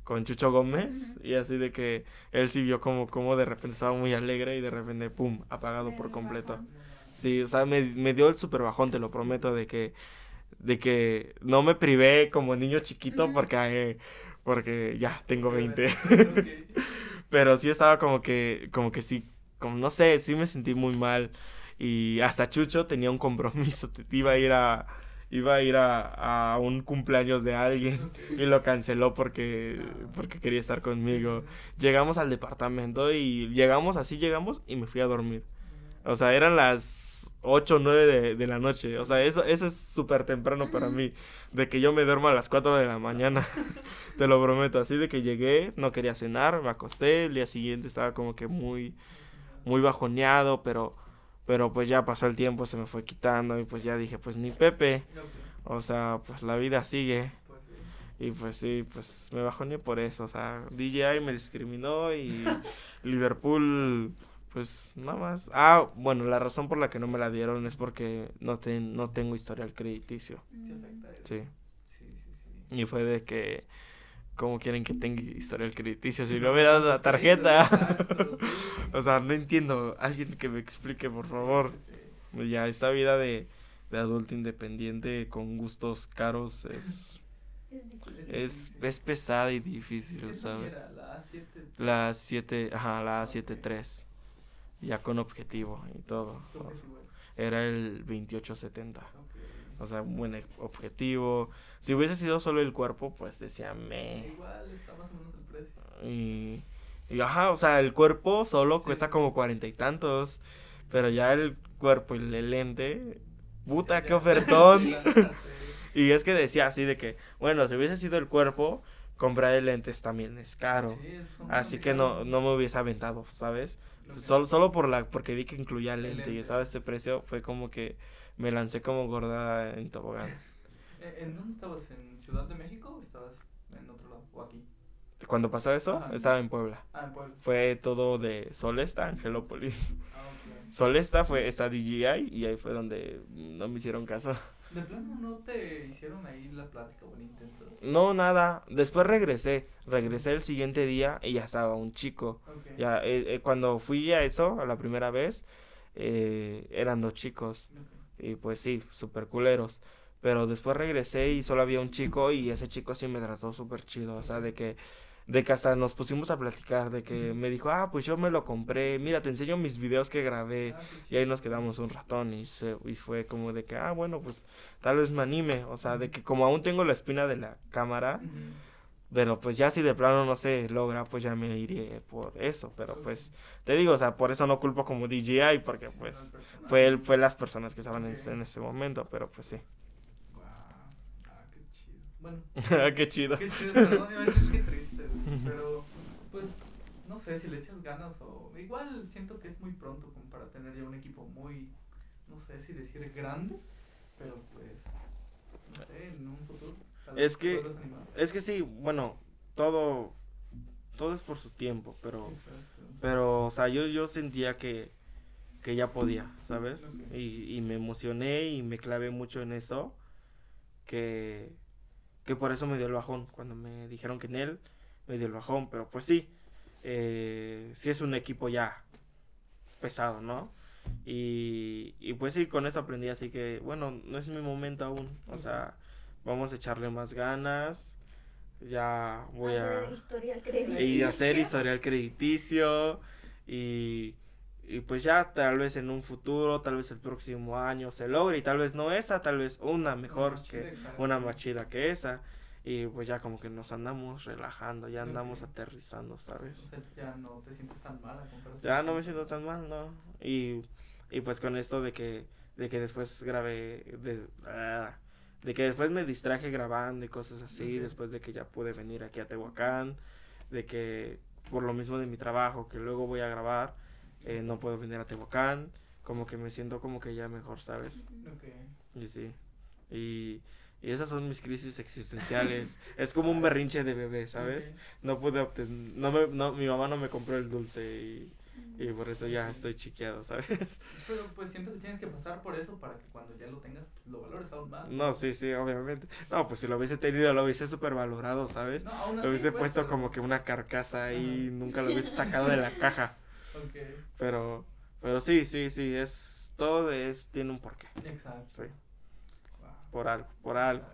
con Chucho Gómez y así de que él sí vio como, como de repente estaba muy alegre y de repente, ¡pum!, apagado por completo. Sí, o sea, me, me dio el super bajón, te lo prometo, de que, de que no me privé como niño chiquito porque, eh, porque ya tengo 20. [LAUGHS] Ok. Pero sí estaba como que, como que sí, como no sé, sí me sentí muy mal. Y hasta Chucho tenía un compromiso, te- iba a ir a, iba a ir a, a un cumpleaños de alguien y lo canceló porque, porque quería estar conmigo. Llegamos al departamento y llegamos, así llegamos y me fui a dormir. O sea, eran las 8 o 9 de, de la noche. O sea, eso, eso es súper temprano para mí. De que yo me duermo a las 4 de la mañana. [LAUGHS] Te lo prometo. Así de que llegué, no quería cenar, me acosté. El día siguiente estaba como que muy, muy bajoneado. Pero, pero pues ya pasó el tiempo, se me fue quitando. Y pues ya dije, pues ni Pepe. O sea, pues la vida sigue. pues sí. Y pues sí, pues me bajoneé por eso. O sea, DJI me discriminó y [LAUGHS] Liverpool, pues nada más. Ah, bueno, la razón por la que no me la dieron es porque no, ten- no tengo historial crediticio. Eso. Sí. Sí, sí, sí. Y fue de que, ¿cómo quieren que tenga historial crediticio si no me dan la tarjeta? Exacto, sí. [LAUGHS] o sea, no entiendo. Alguien que me explique, por favor. Sí, sí. Ya, esta vida de, de adulto independiente con gustos caros es, Es difícil. es, es pesada y difícil, ¿Qué ¿sabes? era? La A7. La 7, ajá, la A73. Ya con objetivo y todo. Era el 2870. Ok. O sea, un buen e- objetivo. Si hubiese sido solo el cuerpo, pues decía me. Igual está más o menos el precio. Y, y ajá, o sea, el cuerpo solo Sí, cuesta como cuarenta y tantos. Pero ya el cuerpo y el lente. Puta, qué ofertón. [LAUGHS] Y es que decía así de que, bueno, si hubiese sido el cuerpo, comprar el lentes también es caro. Sí, fue Así que no, no me hubiese aventado, ¿sabes? Solo, solo por la, porque vi que incluía El lente, y lente. estaba ese precio, fue como que me lancé como gorda en tobogán. [LAUGHS] ¿En- ¿En dónde estabas? ¿En Ciudad de México o estabas en otro lado? ¿O aquí? Cuando pasó eso, Ajá. estaba en Puebla. Ah, en Puebla. Fue todo de Solesta, Angelópolis. Ah, ok. Solesta fue esta DJI y ahí fue donde no me hicieron caso. ¿De plano no te hicieron ahí la plática o el intento? No, nada. Después regresé. Regresé el siguiente día y ya estaba un chico. Ok. Ya, eh, eh, cuando fui a eso, a la primera vez, eh, eran dos chicos. Ok. Y pues sí, super culeros. Pero después regresé y solo había un chico y ese chico sí me trató súper chido. O sea, de que, de que hasta nos pusimos a platicar, de que me dijo, ah, pues yo me lo compré, mira, te enseño mis videos que grabé. Ah, qué Y ahí nos quedamos un ratón y, se, y fue como de que, ah, bueno, pues tal vez me anime. O sea, de que como aún tengo la espina de la cámara, Ujú. pero pues ya si de plano no se logra, pues ya me iré por eso. Pero pues, te digo, o sea, por eso no culpo como DJI, porque Sí, pues fue, fue las personas que estaban en ese momento, pero pues sí. Guau. Ah, qué chido. Bueno. [LAUGHS] Qué chido. Qué chido, perdón, iba a decir qué [LAUGHS] triste. Pero, pues, no sé si le echas ganas o. Igual siento que es muy pronto como para tener ya un equipo muy. No sé si decir grande, pero pues. No sé, en un futuro. tal Es que-. Es que sí, bueno, todo, todo es por su tiempo, pero, Exacto. pero, o sea, yo, yo sentía que, que ya podía, ¿sabes? Ok. Y, y me emocioné y me clavé mucho en eso, que, que por eso me dio el bajón, cuando me dijeron que en él, me dio el bajón, pero pues sí, eh, sí es un equipo ya pesado, ¿no? Y, y pues sí, con eso aprendí, así que, bueno, no es mi momento aún, o sea, vamos a echarle más ganas, ya voy Hacer a historial crediticio. y hacer historial crediticio y, y pues ya tal vez en un futuro, tal vez el próximo año se logre y tal vez no esa, tal vez una mejor que una más chida que esa. Y pues ya como que nos andamos relajando, ya andamos aterrizando, ¿sabes? Ya no te sientes tan mal Ya no me siento tan mal, ¿no? Y, y pues con esto de que, de que después grabé, de, ah, de que después me distraje grabando y cosas así, después de que ya pude venir aquí a Tehuacán, de que por lo mismo de mi trabajo, que luego voy a grabar, eh, no puedo venir a Tehuacán, como que me siento como que ya mejor, ¿sabes? Ok. Y sí, y, y esas son mis crisis existenciales, [LAUGHS] es como un berrinche de bebé, ¿sabes? No pude obtener, no me, no, mi mamá no me compró el dulce y... Y por eso ya estoy chiqueado, ¿sabes? [LAUGHS] Pero pues siento que tienes que pasar por eso para que cuando ya lo tengas pues, lo valores aún más. No, sí, sí, obviamente. No, pues si lo hubiese tenido, lo hubiese súper valorado, ¿sabes? No, aún Lo así, hubiese pues, puesto pero- como que una carcasa Ajá. nunca lo hubiese sacado de la caja. [LAUGHS] Pero, pero sí, sí, sí, es, todo es, tiene un porqué. exacto. Sí, Wow. por algo, por algo.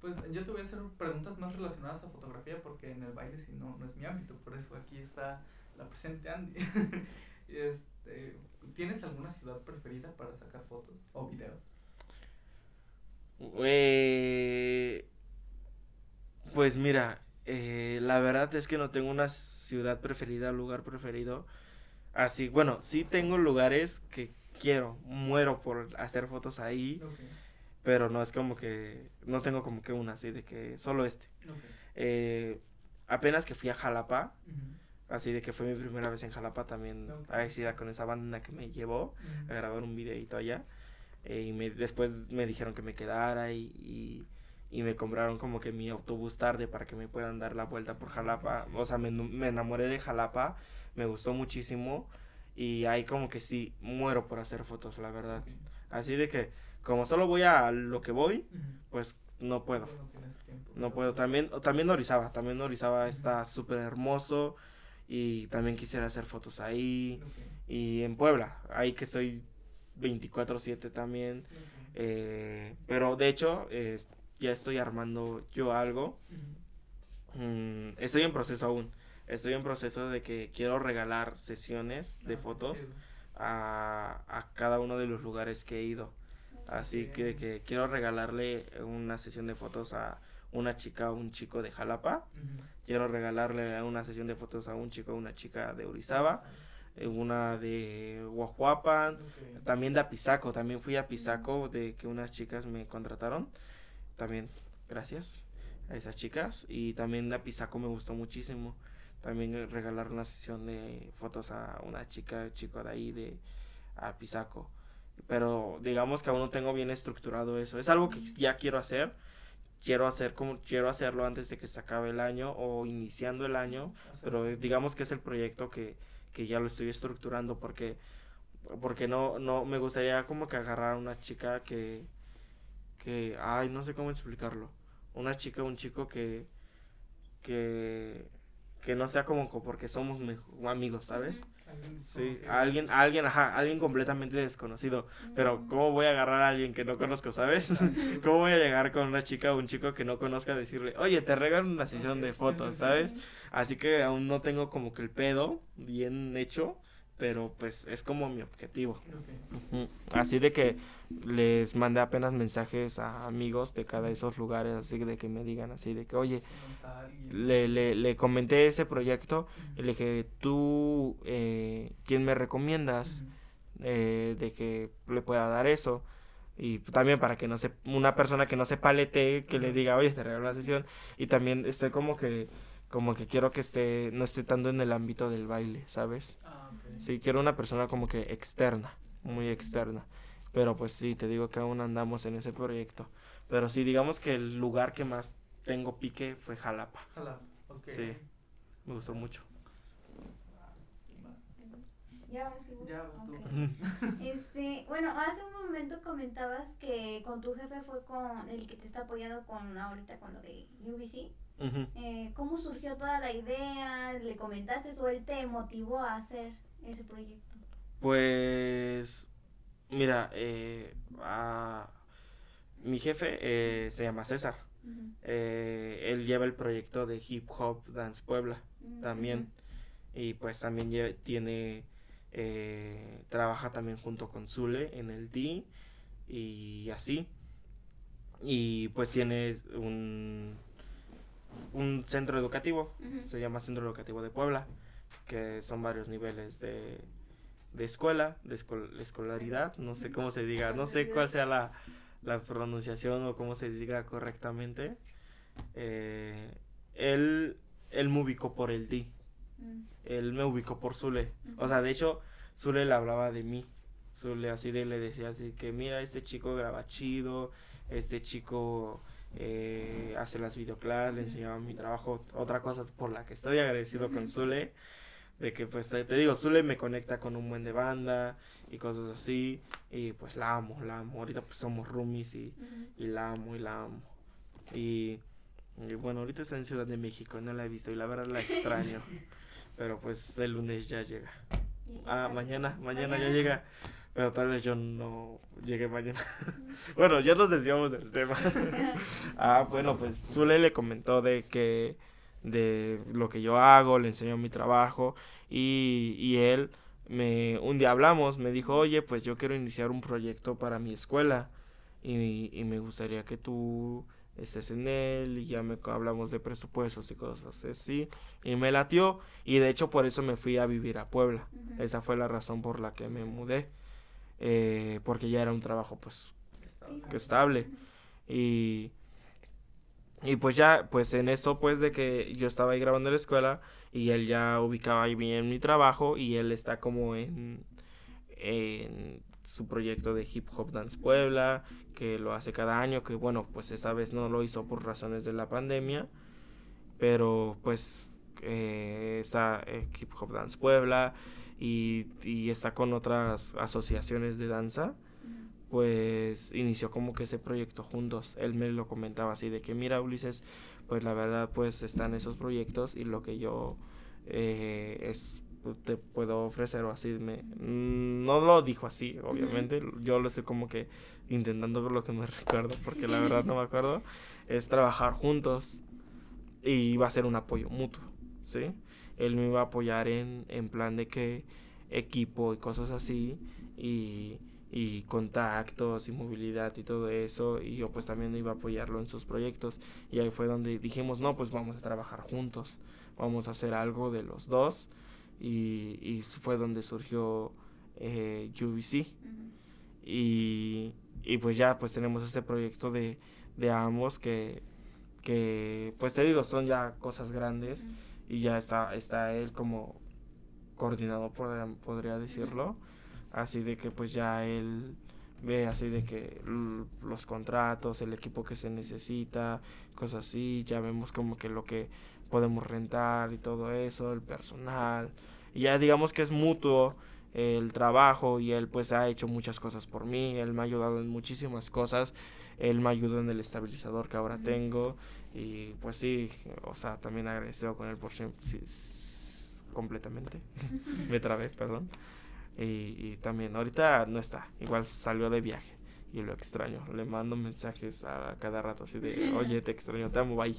Pues yo te voy a hacer preguntas más relacionadas a fotografía porque en el baile si no, no es mi ámbito, por eso aquí está la presente Andy. [LAUGHS] Este, ¿Tienes alguna ciudad preferida para sacar fotos o videos? Eh, pues mira, eh, la verdad es que no tengo una ciudad preferida, lugar preferido. Así, bueno, sí tengo lugares que quiero, muero por hacer fotos ahí, Ok, pero no es como que, no tengo como que una así de que solo este. ok. Eh, apenas que fui a Jalapa, Ujú, así de que fue mi primera vez en Jalapa también, Ok. ahí sí, con esa banda que me llevó ujú. a grabar un videito allá. eh, y me, después me dijeron que me quedara y, y, y me compraron como que mi autobús tarde para que me puedan dar la vuelta por Jalapa. O sea, me, me enamoré de Jalapa, me gustó muchísimo y ahí como que sí, muero por hacer fotos, la verdad. Así de que como solo voy a lo que voy, pues no puedo. No. No puedo. También, también Orizaba, también Orizaba está súper hermoso y también quisiera hacer fotos ahí. Y en Puebla, ahí que estoy 24/7 también. Eh, pero de hecho, ya estoy armando yo algo. Mm, estoy en proceso aún. Estoy en proceso de que quiero regalar sesiones de Ah, fotos a, a cada uno de los lugares que he ido. Así que, que quiero regalarle una sesión de fotos a una chica o un chico de Jalapa. Quiero regalarle una sesión de fotos a un chico o una chica de Orizaba. eh, Una de Guajuapan. También de Apizaco, también fui a Apizaco de que unas chicas me contrataron. También gracias a esas chicas. Y también de Apizaco me gustó muchísimo. También eh, regalar una sesión de fotos a una chica, chico de ahí de Apizaco. Pero digamos que aún no tengo bien estructurado eso. Es algo que ya quiero hacer. Quiero hacer como quiero hacerlo antes de que se acabe el año o iniciando el año. Pero digamos que es el proyecto que, que ya lo estoy estructurando porque porque no no me gustaría como que agarrar a una chica que que ay no sé cómo explicarlo una chica un chico que que que no sea como co- porque somos amigos sabes Alguien sí alguien alguien ajá alguien completamente desconocido. Pero cómo voy a agarrar a alguien que no conozco sabes [LAUGHS] cómo voy a llegar con una chica o un chico que no conozca a decirle oye te regalo una sesión de fotos sabes Así que aún no tengo como que el pedo bien hecho, pero pues es como mi objetivo. Ok. Ujú. Así de que les mandé apenas mensajes a amigos de cada de esos lugares, así de que me digan así de que, oye, le, le, le comenté ese proyecto y le dije, tú, eh, ¿quién me recomiendas eh, de que le pueda dar eso? Y también para que no se, una persona que no se palete, que le diga, oye, te regalo la sesión. Y también estoy como que, como que quiero que esté, no esté tanto en el ámbito del baile, ¿sabes? Ah, ok. Sí, quiero una persona como que externa, muy externa. Pero pues sí, te digo que aún andamos en ese proyecto. Pero sí, digamos que el lugar que más tengo pique fue Jalapa. Ojalá. Ok. Sí. Me gustó mucho. Ya. Ya vas tú. Ok. [LAUGHS] Este, bueno, hace un momento comentabas que con tu jefe fue con el que te está apoyando con ahorita con lo de UBC. Eh, ¿Cómo surgió toda la idea? ¿Le comentaste o él te motivó a hacer ese proyecto? Pues, mira, eh, a- mi jefe eh, se llama César. Él lleva el proyecto de Hip Hop Dance Puebla Mm, también. Y pues también tiene trabaja también junto con Zule en el T y así. Y pues tiene un, un centro educativo, se llama Centro Educativo de Puebla, que son varios niveles de, de escuela, de escol- escolaridad, no sé cómo se diga, no sé cuál sea la, la pronunciación o cómo se diga correctamente. Eh, él, él me ubicó por el D, Mm. él me ubicó por Zule. O sea, de hecho, Zule le hablaba de mí. Zule así de le decía así que mira, este chico graba chido, este chico eh, hace las videoclases, le enseñaba mi trabajo. Otra cosa por la que estoy agradecido con. Zule, de que pues te, te digo, Zule me conecta con un buen de banda y cosas así. Y pues la amo, la amo. Ahorita pues somos roomies y, y la amo y la amo. Y, y bueno, ahorita está en Ciudad de México, no la he visto y la verdad la extraño. [LAUGHS] Pero pues el lunes ya llega. Ah, mañana, mañana ya llega. Pero tal vez yo no llegue mañana. [LAUGHS] Bueno, ya nos desviamos del tema. [LAUGHS] ah, bueno, pues Zule le comentó de que de lo que yo hago, le enseñó mi trabajo y, y él me un día hablamos, me dijo, "Oye, pues yo quiero iniciar un proyecto para mi escuela y, y me gustaría que tú estés en él y ya me hablamos de presupuestos y cosas así y me latió y de hecho por eso me fui a vivir a Puebla. Esa fue la razón por la que me mudé. Eh, porque ya era un trabajo pues estable. Y, y pues ya, pues en eso pues de que yo estaba ahí grabando en la escuela y él ya ubicaba ahí bien mi trabajo y él está como en, en su proyecto de Hip Hop Dance Puebla, que lo hace cada año, que bueno, pues esta vez no lo hizo por razones de la pandemia, pero pues eh, está Hip Hop Dance Puebla y, y está con otras asociaciones de danza pues inició como que ese proyecto juntos. Él me lo comentaba así de que mira Ulises, pues la verdad pues están esos proyectos y lo que yo eh, es te puedo ofrecer o así me no lo dijo así obviamente yo lo estoy como que intentando con lo que me [LAUGHS] recuerdo porque la verdad no me [LAUGHS] acuerdo es trabajar juntos y va a ser un apoyo mutuo sí él me iba a apoyar en, en plan de que equipo y cosas así y, y contactos y movilidad y todo eso y yo pues también iba a apoyarlo en sus proyectos. Y ahí fue donde dijimos no pues vamos a trabajar juntos vamos a hacer algo de los dos y, y fue donde surgió eh, UBC y, y pues ya pues tenemos este proyecto de, de ambos que, que pues te digo son ya cosas grandes. Y ya está está él como coordinador podría, podría decirlo. Así de que pues ya él ve así de que los contratos el equipo que se necesita cosas así ya vemos como que lo que podemos rentar y todo eso el personal. Y ya digamos que es mutuo el trabajo y él pues ha hecho muchas cosas por mí él me ha ayudado en muchísimas cosas. Él me ayudó en el estabilizador que ahora tengo y pues sí o sea también agradecido con él por siempre sí, completamente. [LAUGHS] Me trabé perdón. Y, y también ahorita no está igual salió de viaje y lo extraño. Le mando mensajes a cada rato así de oye te extraño te amo bye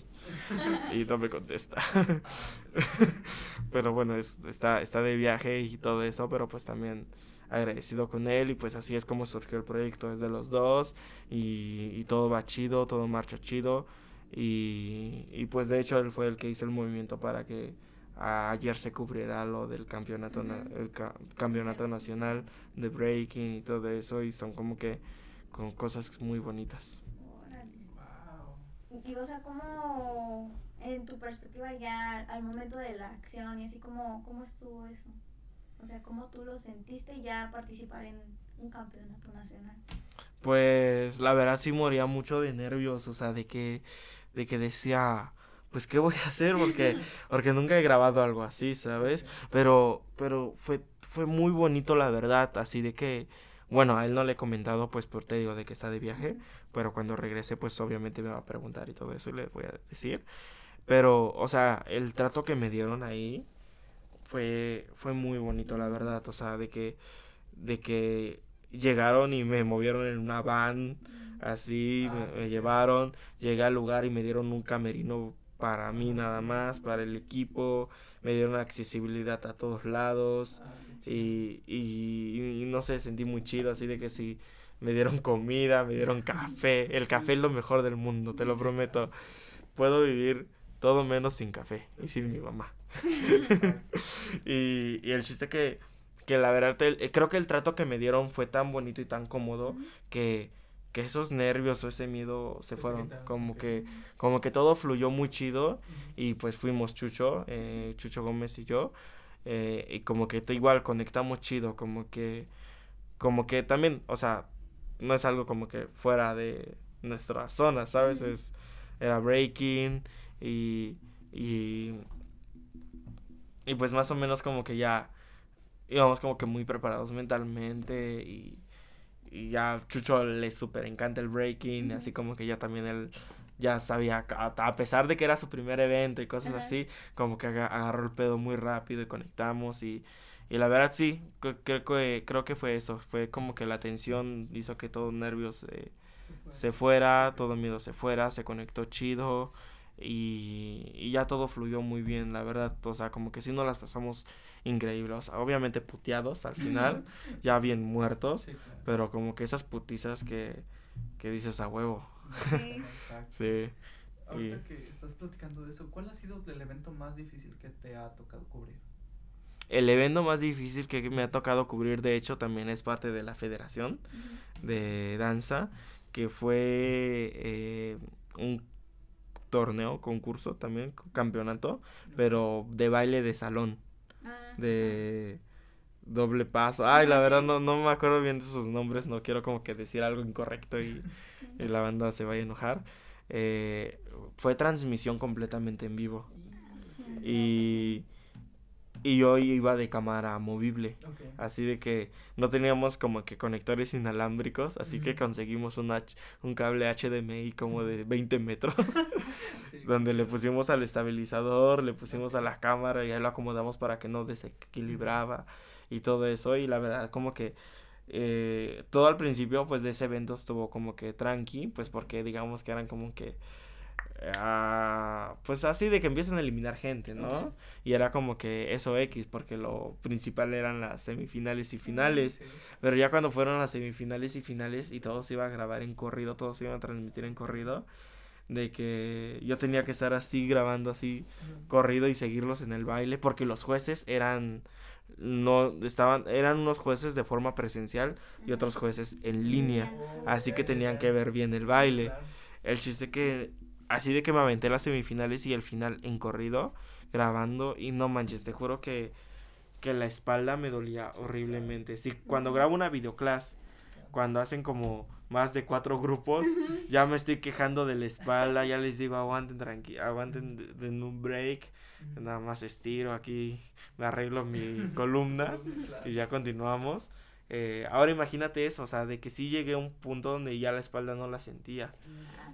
[LAUGHS] y no me contesta. [LAUGHS] Pero bueno es- está está de viaje y todo eso pero pues también agradecido con él y pues así es como surgió el proyecto es de los dos y, y todo va chido todo marcha chido y, y pues de hecho él fue el que hizo el movimiento para que ayer se cubriera lo del campeonato el ca- campeonato nacional de breaking y todo eso y son como que con cosas muy bonitas. Wow. Y o sea, ¿cómo en tu perspectiva ya al momento de la acción y así cómo, cómo estuvo eso? O sea, ¿cómo tú lo sentiste ya participar en un campeonato nacional? Pues la verdad sí moría mucho de nervios, o sea, de que, de que decía, pues qué voy a hacer porque, [LAUGHS] porque nunca he grabado algo así, ¿sabes? Pero, pero fue, fue muy bonito la verdad, así de que, bueno, a él no le he comentado, pues por te digo de que está de viaje, pero cuando regrese, pues obviamente me va a preguntar y todo eso y le voy a decir. Pero, o sea, el trato que me dieron ahí fue, fue muy bonito, la verdad, o sea, de que, de que llegaron y me movieron en una van, así, Ah, me, llevaron, llegué al lugar y me dieron un camerino para mí nada más, para el equipo, me dieron accesibilidad a todos lados Ah, y, y, y no sé, sentí muy chido, así de que sí, me dieron comida, me dieron café, el café es lo mejor del mundo, te lo prometo, puedo vivir todo menos sin café y sin mi mamá. [LAUGHS] [LAUGHS] y, y el chiste que, que la verdad, el- eh, creo que el trato que me dieron fue tan bonito y tan cómodo que, que esos nervios o ese miedo se fueron, quitaron, como que, como que todo fluyó muy chido y pues fuimos Chucho, eh, Chucho Gómez y yo, eh, y como que igual conectamos chido, como que, como que también, o sea, no es algo como que fuera de nuestra zona, ¿sabes? Es, era breaking y, y, y pues más o menos como que ya íbamos como que muy preparados mentalmente y, y ya Chucho le súper encanta el breaking, así como que ya también él ya sabía, a, pesar de que era su primer evento y cosas Ajá. así, como que aga- agarró el pedo muy rápido y conectamos y, y la verdad sí, cre- creo que, creo que fue eso, fue como que la tensión hizo que todo nervios eh, Se se fuera, todo miedo se fuera, se conectó chido y, y ya todo fluyó muy bien, la verdad, o sea, como que sí nos las pasamos increíbles, o sea, obviamente puteados al final, ya bien muertos, Sí, claro. pero como que esas putizas que, que dices a huevo, Sí. [LAUGHS] Exacto. sí. Ahorita Y- que estás platicando de eso, ¿cuál ha sido el evento más difícil que te ha tocado cubrir? El evento más difícil que me ha tocado cubrir, de hecho, también es parte de la federación de danza, que fue eh, un torneo, concurso también, campeonato, pero de baile de salón, Ah, de doble paso. Ay, la Ah, verdad no, no me acuerdo bien de sus nombres, no quiero como que decir algo incorrecto y, y la banda se vaya a enojar. Eh, fue transmisión completamente en vivo sí. y, y yo iba de cámara movible. Así de que no teníamos como que conectores inalámbricos, así que conseguimos un, H- un cable HDMI como de 20 metros, [LAUGHS] Sí, donde le pusimos al estabilizador, le pusimos a la cámara y ahí lo acomodamos para que no desequilibraba y todo eso. Y la verdad, como que eh, todo al principio pues de ese evento estuvo como que tranqui, pues porque digamos que eran como que... ah, pues así de que empiezan a eliminar gente, ¿no? Y era como que eso X, porque lo principal eran las semifinales y finales. Sí. Pero ya cuando fueron las semifinales y finales y todo se iba a grabar en corrido, todo se iba a transmitir en corrido, de que yo tenía que estar así grabando así corrido y seguirlos en el baile, porque los jueces eran no estaban eran unos jueces de forma presencial y otros jueces en línea, así que tenían que ver bien el baile. El chiste que así de que me aventé las semifinales y el final en corrido grabando y no manches, te juro que que la espalda me dolía horriblemente. Sí, cuando grabo una videoclass, cuando hacen como más de cuatro grupos, ya me estoy quejando de la espalda, ya les digo aguanten tranqui, aguanten de- den un break, nada más estiro aquí, me arreglo mi columna [LAUGHS] y ya continuamos. Eh, ahora imagínate eso, o sea, de que sí llegué a un punto donde ya la espalda no la sentía.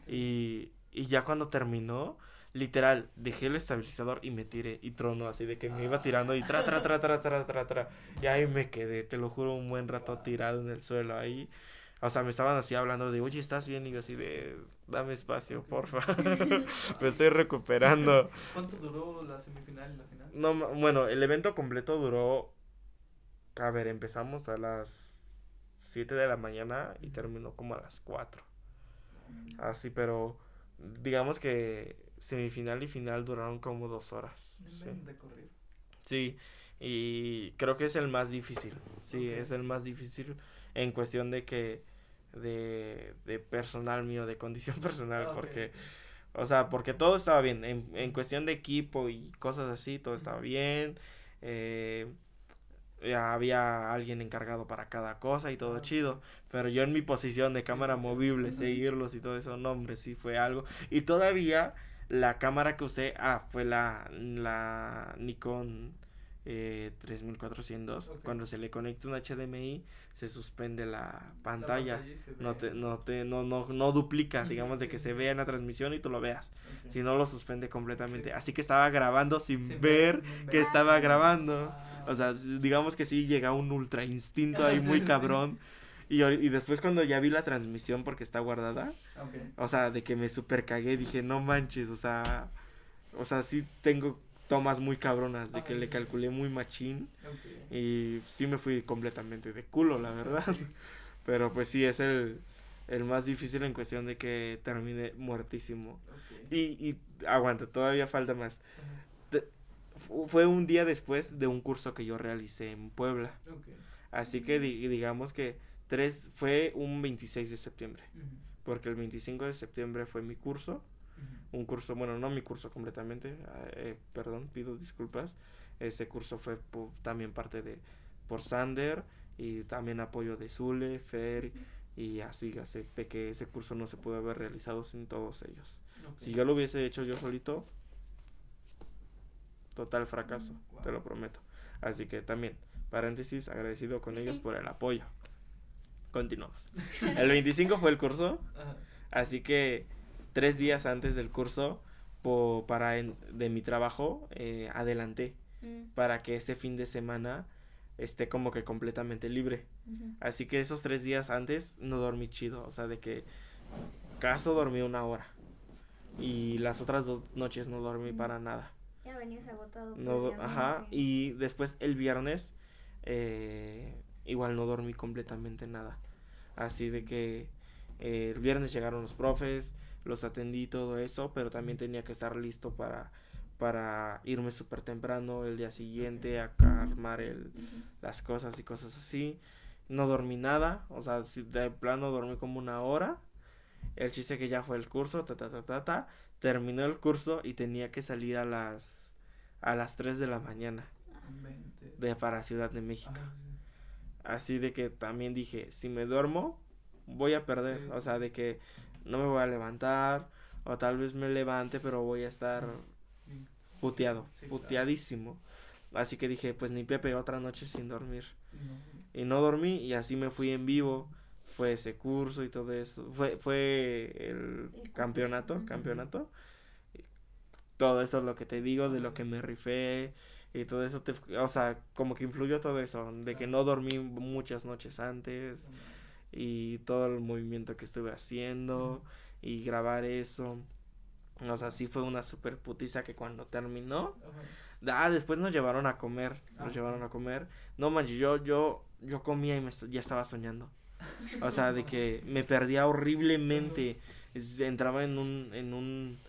Y, y ya cuando terminó, literal, dejé el estabilizador y me tiré y tronó así de que me iba tirando y tra, tra, tra, tra, tra, tra, tra. Y ahí me quedé, te lo juro, un buen rato tirado en el suelo ahí. O sea, me estaban así hablando de, oye, ¿estás bien? Y yo así de, dame espacio, porfa. [LAUGHS] me estoy recuperando. ¿Cuánto duró la semifinal y la final? No, bueno, el evento completo duró, a ver, empezamos a las 7 de la mañana y terminó como a las 4. Así, pero digamos que semifinal y final duraron como dos horas. Sí. De. Sí, y creo que es el más difícil. Sí, es el más difícil en cuestión de que, de, de personal mío, de condición [LAUGHS] personal, porque, o sea, porque todo estaba bien. En, en cuestión de equipo y cosas así, todo estaba bien. eh, ya había alguien encargado para cada cosa y todo Ah. chido. Pero yo en mi posición de cámara sí. movible, seguirlos y todo eso, no, hombre, sí fue algo. Y todavía la cámara que usé, ah, fue la, la Nikon eh, 3400. Ok. Cuando se le conecta un HDMI, se suspende la La pantalla. No te, no te, no, no, no duplica, digamos, de que sí, se sí. vea en la transmisión y tú lo veas. Ok. Si no, lo suspende completamente. Sí. Así que estaba grabando sin, Sin ver que estaba Ah, grabando. Ah, O sea, digamos que sí llega un ultra instinto Ah, ahí muy [LAUGHS] cabrón. Y, y después cuando ya vi la transmisión porque está guardada, o sea, de que me super cagué, dije, no manches, o sea, o sea, sí tengo tomas muy cabronas de que le calculé muy machín Ok. y sí me fui completamente de culo, la verdad. [LAUGHS] Pero pues sí, es el, el más difícil en cuestión de que termine muertísimo. Ok. Y, y aguanta, todavía falta más. Fue un día después de un curso que yo realicé en Puebla. Ok. Así que di- digamos que tres, fue un 26 de septiembre. Ujú. Porque el 25 de septiembre fue mi curso. Un curso, bueno, no mi curso completamente. ah, eh, perdón, pido disculpas. Ese curso fue también parte de por Sander y también apoyo de Zule, Fer y así, así de que ese curso no se pudo haber realizado sin todos ellos. Si yo lo hubiese hecho yo solito, total fracaso, Mm, te lo prometo. Así que también, paréntesis, agradecido con ellos [LAUGHS] por el apoyo. Continuamos. [LAUGHS] El 25 fue el curso, así que tres días antes del curso, po- para de mi trabajo, eh, adelanté Mm, para que ese fin de semana esté como que completamente libre. Así que esos tres días antes no dormí chido. O sea, de que caso dormí una hora. Y las otras dos noches no dormí para nada. Ya venías agotado. No, ajá. Y después el viernes eh, igual no dormí completamente nada. Así de que eh, el viernes llegaron los profes, los atendí todo eso, pero también tenía que estar listo para para irme súper temprano el día siguiente a armar el, las cosas y cosas así. No dormí nada, o sea, de plano dormí como una hora. El chiste que ya fue el curso, ta ta ta ta ta. Terminó el curso y tenía que salir a las a las 3 de la mañana Ah, de para Ciudad de México. Sí. Así de que también dije, si me duermo, voy a perder, Sí, o sea, de que no me voy a levantar o tal vez me levante, pero voy a estar puteado, Sí, claro. puteadísimo. Así que dije, pues ni Pepe, otra noche sin dormir. No. y no dormí y así me fui en vivo. Fue ese curso y todo eso. Fue fue el campeonato campeonato. Todo eso es lo que te digo de lo que me rifé y todo eso te o sea como que influyó todo eso de que no dormí muchas noches antes y todo el movimiento que estuve haciendo y grabar eso o sea sí fue una super putiza que cuando terminó. Ah, después nos llevaron a comer, nos Ah. llevaron a comer. No manches, yo, yo, yo comía y me ya estaba soñando. O sea, de que me perdía horriblemente. [LAUGHS] Entraba en un, en un,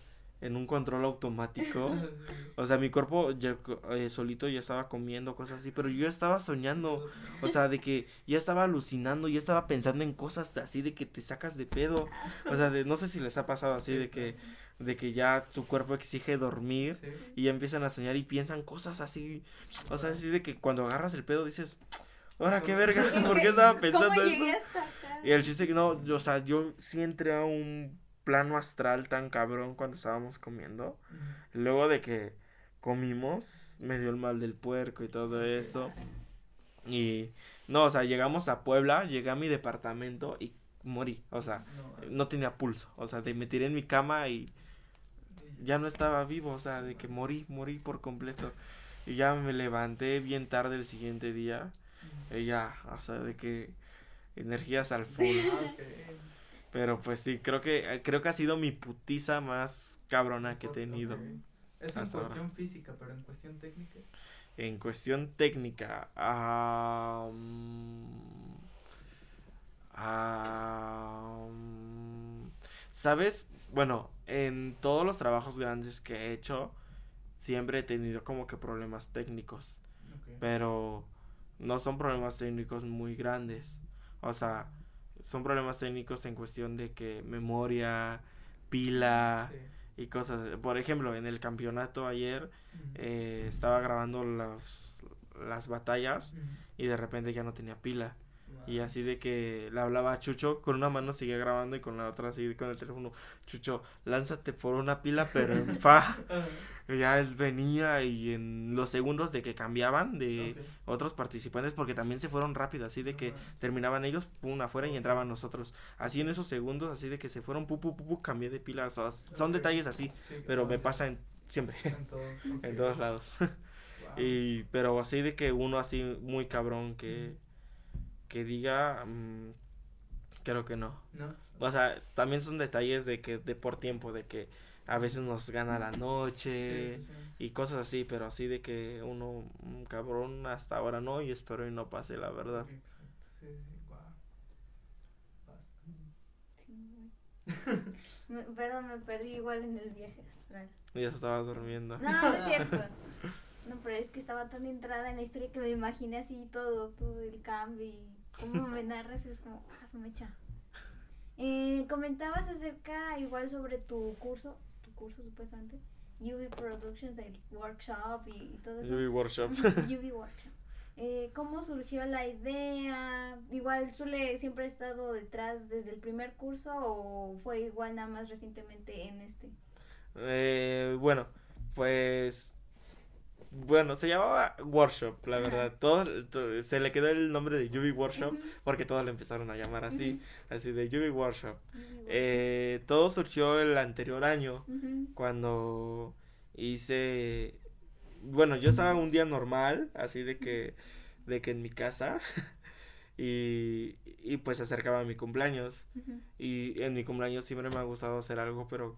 en un control automático. [LAUGHS] Sí. O sea, mi cuerpo ya eh, solito ya estaba comiendo cosas así, pero yo estaba soñando. O sea, de que ya estaba alucinando, ya estaba pensando en cosas así de que te sacas de pedo. O sea, de, no sé si les ha pasado así Sí, de que, de que ya tu cuerpo exige dormir Sí. y ya empiezan a soñar y piensan cosas así. O sea, así de que cuando agarras el pedo dices, ahora qué verga, [LAUGHS] ¿por qué estaba pensando ¿Cómo eso? llegué hasta acá? Y el chiste que no, yo, o sea, yo sí entré a un plano astral tan cabrón cuando estábamos comiendo. Luego de que comimos, me dio el mal del puerco y todo eso. Y no, o sea, llegamos a Puebla, llegué a mi departamento y morí. O sea, No, no tenía pulso. O sea, de, me tiré en mi cama y ya no estaba vivo, o sea, de que morí, morí por completo. Y ya me levanté bien tarde el siguiente día. Y ya, o sea, de que energías al full. [LAUGHS] Pero pues sí, creo que creo que ha sido mi putiza más cabrona que he tenido. Eso en ahora. cuestión física, pero en cuestión técnica. En cuestión técnica, mm, ¿sabes? Bueno, en todos los trabajos grandes que he hecho, siempre he tenido como que problemas técnicos. Pero no son problemas técnicos muy grandes. O sea, son problemas técnicos en cuestión de que memoria, pila Sí. y cosas. Por ejemplo, en el campeonato ayer eh, estaba grabando las, las batallas y de repente ya no tenía pila. Y así de que le hablaba a Chucho, con una mano seguía grabando y con la otra así con el teléfono. Chucho, lánzate por una pila, pero en [LAUGHS] fa. Ya él venía y en los segundos de que cambiaban de Ok. otros participantes, porque también se fueron rápido, así de que terminaban ellos, pum, afuera y entraban nosotros. Así en esos segundos, así de que se fueron, pu, pu, pu, pu, cambié de pilas. o sea, son Ok. detalles así, Sí, pero me pasa en, siempre, En todos. [LAUGHS] en ok. todos lados. Wow. [LAUGHS] y Pero así de que uno así muy cabrón que, que diga, mm, creo que no. ¿No? O sea, también son detalles de que, de por tiempo, de que a veces nos gana la noche Sí, sí, sí. y cosas así, pero así de que uno, un cabrón, hasta ahora no, y espero y no pase, la verdad. Exacto, sí, sí. [LAUGHS] Me- Perdón, me perdí igual en el viaje astral. Y ya se estaba durmiendo. No, no es [LAUGHS] cierto. No, pero es que estaba tan entrada en la historia que me imaginé así todo, todo el cambio y cómo me narras es como, ah, se me echa. Eh, comentabas acerca igual sobre tu curso, tu curso supuestamente, UV Productions, el workshop y, y todo eso. UV Workshop. UV [LAUGHS] Workshop. Eh, ¿Cómo surgió la idea? Igual Zule siempre ha estado detrás desde el primer curso o fue igual nada más recientemente en este. Eh, bueno, pues. Bueno, se llamaba Workshop, la verdad. Todo, to- se le quedó el nombre de UV Workshop porque todos le empezaron a llamar así, así de UV Workshop. Eh, todo surgió el anterior año cuando hice. Bueno, yo estaba un día normal, así de que, de que en mi casa [LAUGHS] y, y pues se acercaba mi cumpleaños. Y en mi cumpleaños siempre me ha gustado hacer algo, pero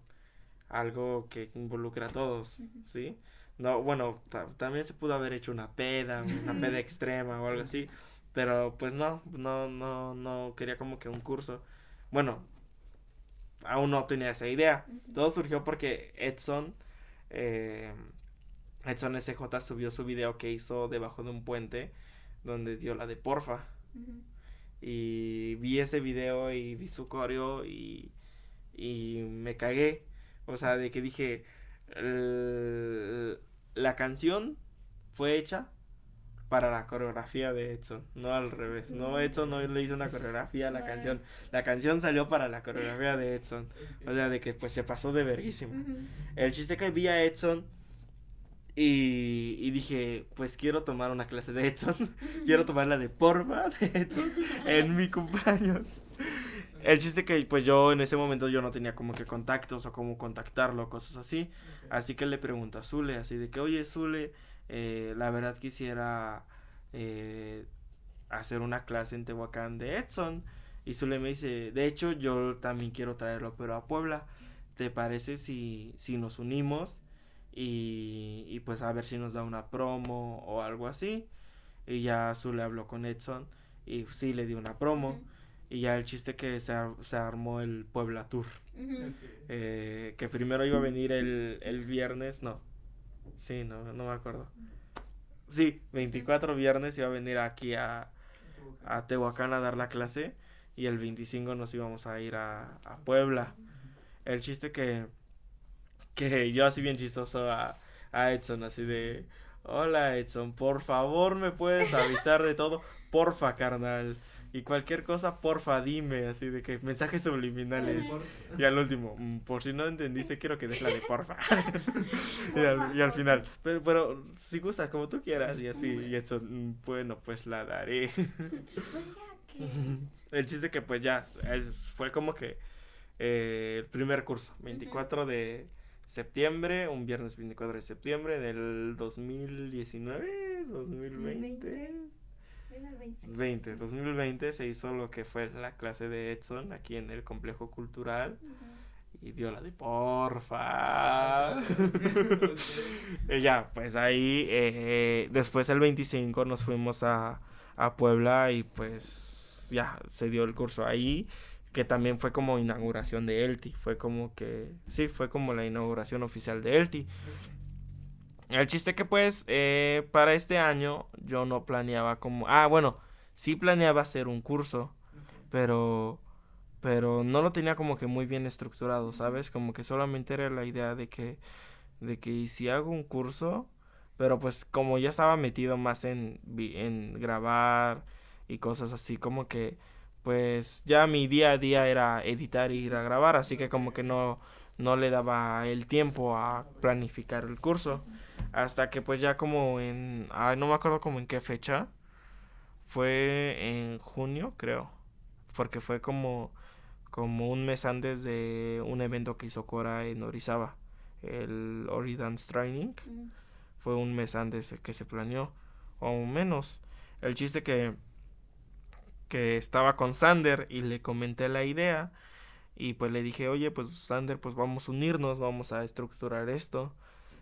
algo que involucre a todos. ¿sí? No, bueno, ta- también se pudo haber hecho una peda, una [LAUGHS] peda extrema o algo así, pero pues no, no, no, no quería como que un curso. Bueno, aún no tenía esa idea. Todo surgió porque Edson, eh, Edson SJ subió su video que hizo debajo de un puente donde dio la de porfa. Y vi ese video y vi su coreo y, y me cagué. O sea, de que dije, "El- la canción fue hecha para la coreografía de Edson, no al revés. No. Edson no le hizo una coreografía a la canción. La canción salió para la coreografía de Edson. O sea, de que pues se pasó de verguísimo. El chiste que vi a Edson y, y dije, pues quiero tomar una clase de Edson. [LAUGHS] quiero tomar la de porfa de Edson en mi cumpleaños. El chiste que pues yo en ese momento yo no tenía como que contactos o cómo contactarlo, cosas así. Así que le pregunto a Zule, así de que, oye Zule, eh, la verdad quisiera eh, hacer una clase en Tehuacán de Edson. Y Zule me dice, de hecho yo también quiero traerlo, pero a Puebla. ¿Te parece si, si nos unimos? Y, y pues a ver si nos da una promo o algo así. Y ya Zule habló con Edson y sí le dio una promo. Y ya el chiste que se, ar- se armó el Puebla Tour. Eh, que primero iba a venir el, el viernes, no. Sí, no, no me acuerdo. Sí, 24 viernes iba a venir aquí a, a Tehuacán a dar la clase y el 25 nos íbamos a ir a, a Puebla. El chiste que, que yo así bien chistoso a, a Edson, así de, hola Edson, por favor me puedes avisar de todo, porfa carnal. Y cualquier cosa, porfa, dime, así de que mensajes subliminales. Y al último, "Mm, por si no entendiste, quiero que des la de porfa. [LAUGHS] [LAUGHS] y, al, y al final, pero, pero si gustas, como tú quieras, y así, y Edson, "Mm, bueno, pues la daré. Pues [LAUGHS] el chiste que pues ya, es- fue como que eh, el primer curso, 24 de septiembre, un viernes 24 de septiembre del 2019, 2020. Era el 20. 20, 2020 se hizo lo que fue la clase de Edson aquí en el complejo cultural Ujú. y dio la de porfa. [LAUGHS] Y ya, pues ahí, eh, después el 25 nos fuimos a, a Puebla y pues ya se dio el curso ahí, que también fue como inauguración de Elti, fue como que, sí, fue como la inauguración oficial de Elti. El chiste que pues eh, para este año yo no planeaba como, ah, bueno, sí planeaba hacer un curso, pero pero no lo tenía como que muy bien estructurado, ¿sabes? Como que solamente era la idea de que de que si hago un curso, pero pues como ya estaba metido más en en grabar y cosas así, como que pues ya mi día a día era editar y ir a grabar, así que como que no no le daba el tiempo a planificar el curso. Hasta que pues ya como en... Ay, no me acuerdo como en qué fecha. Fue en junio, creo. Porque fue como, como un mes antes de un evento que hizo Cora en Orizaba. El Ori Dance Training. Ujú. Fue un mes antes que se planeó. O menos. El chiste que... Que estaba con Sander y le comenté la idea. Y pues le dije, oye, pues Sander, pues vamos a unirnos, vamos a estructurar esto.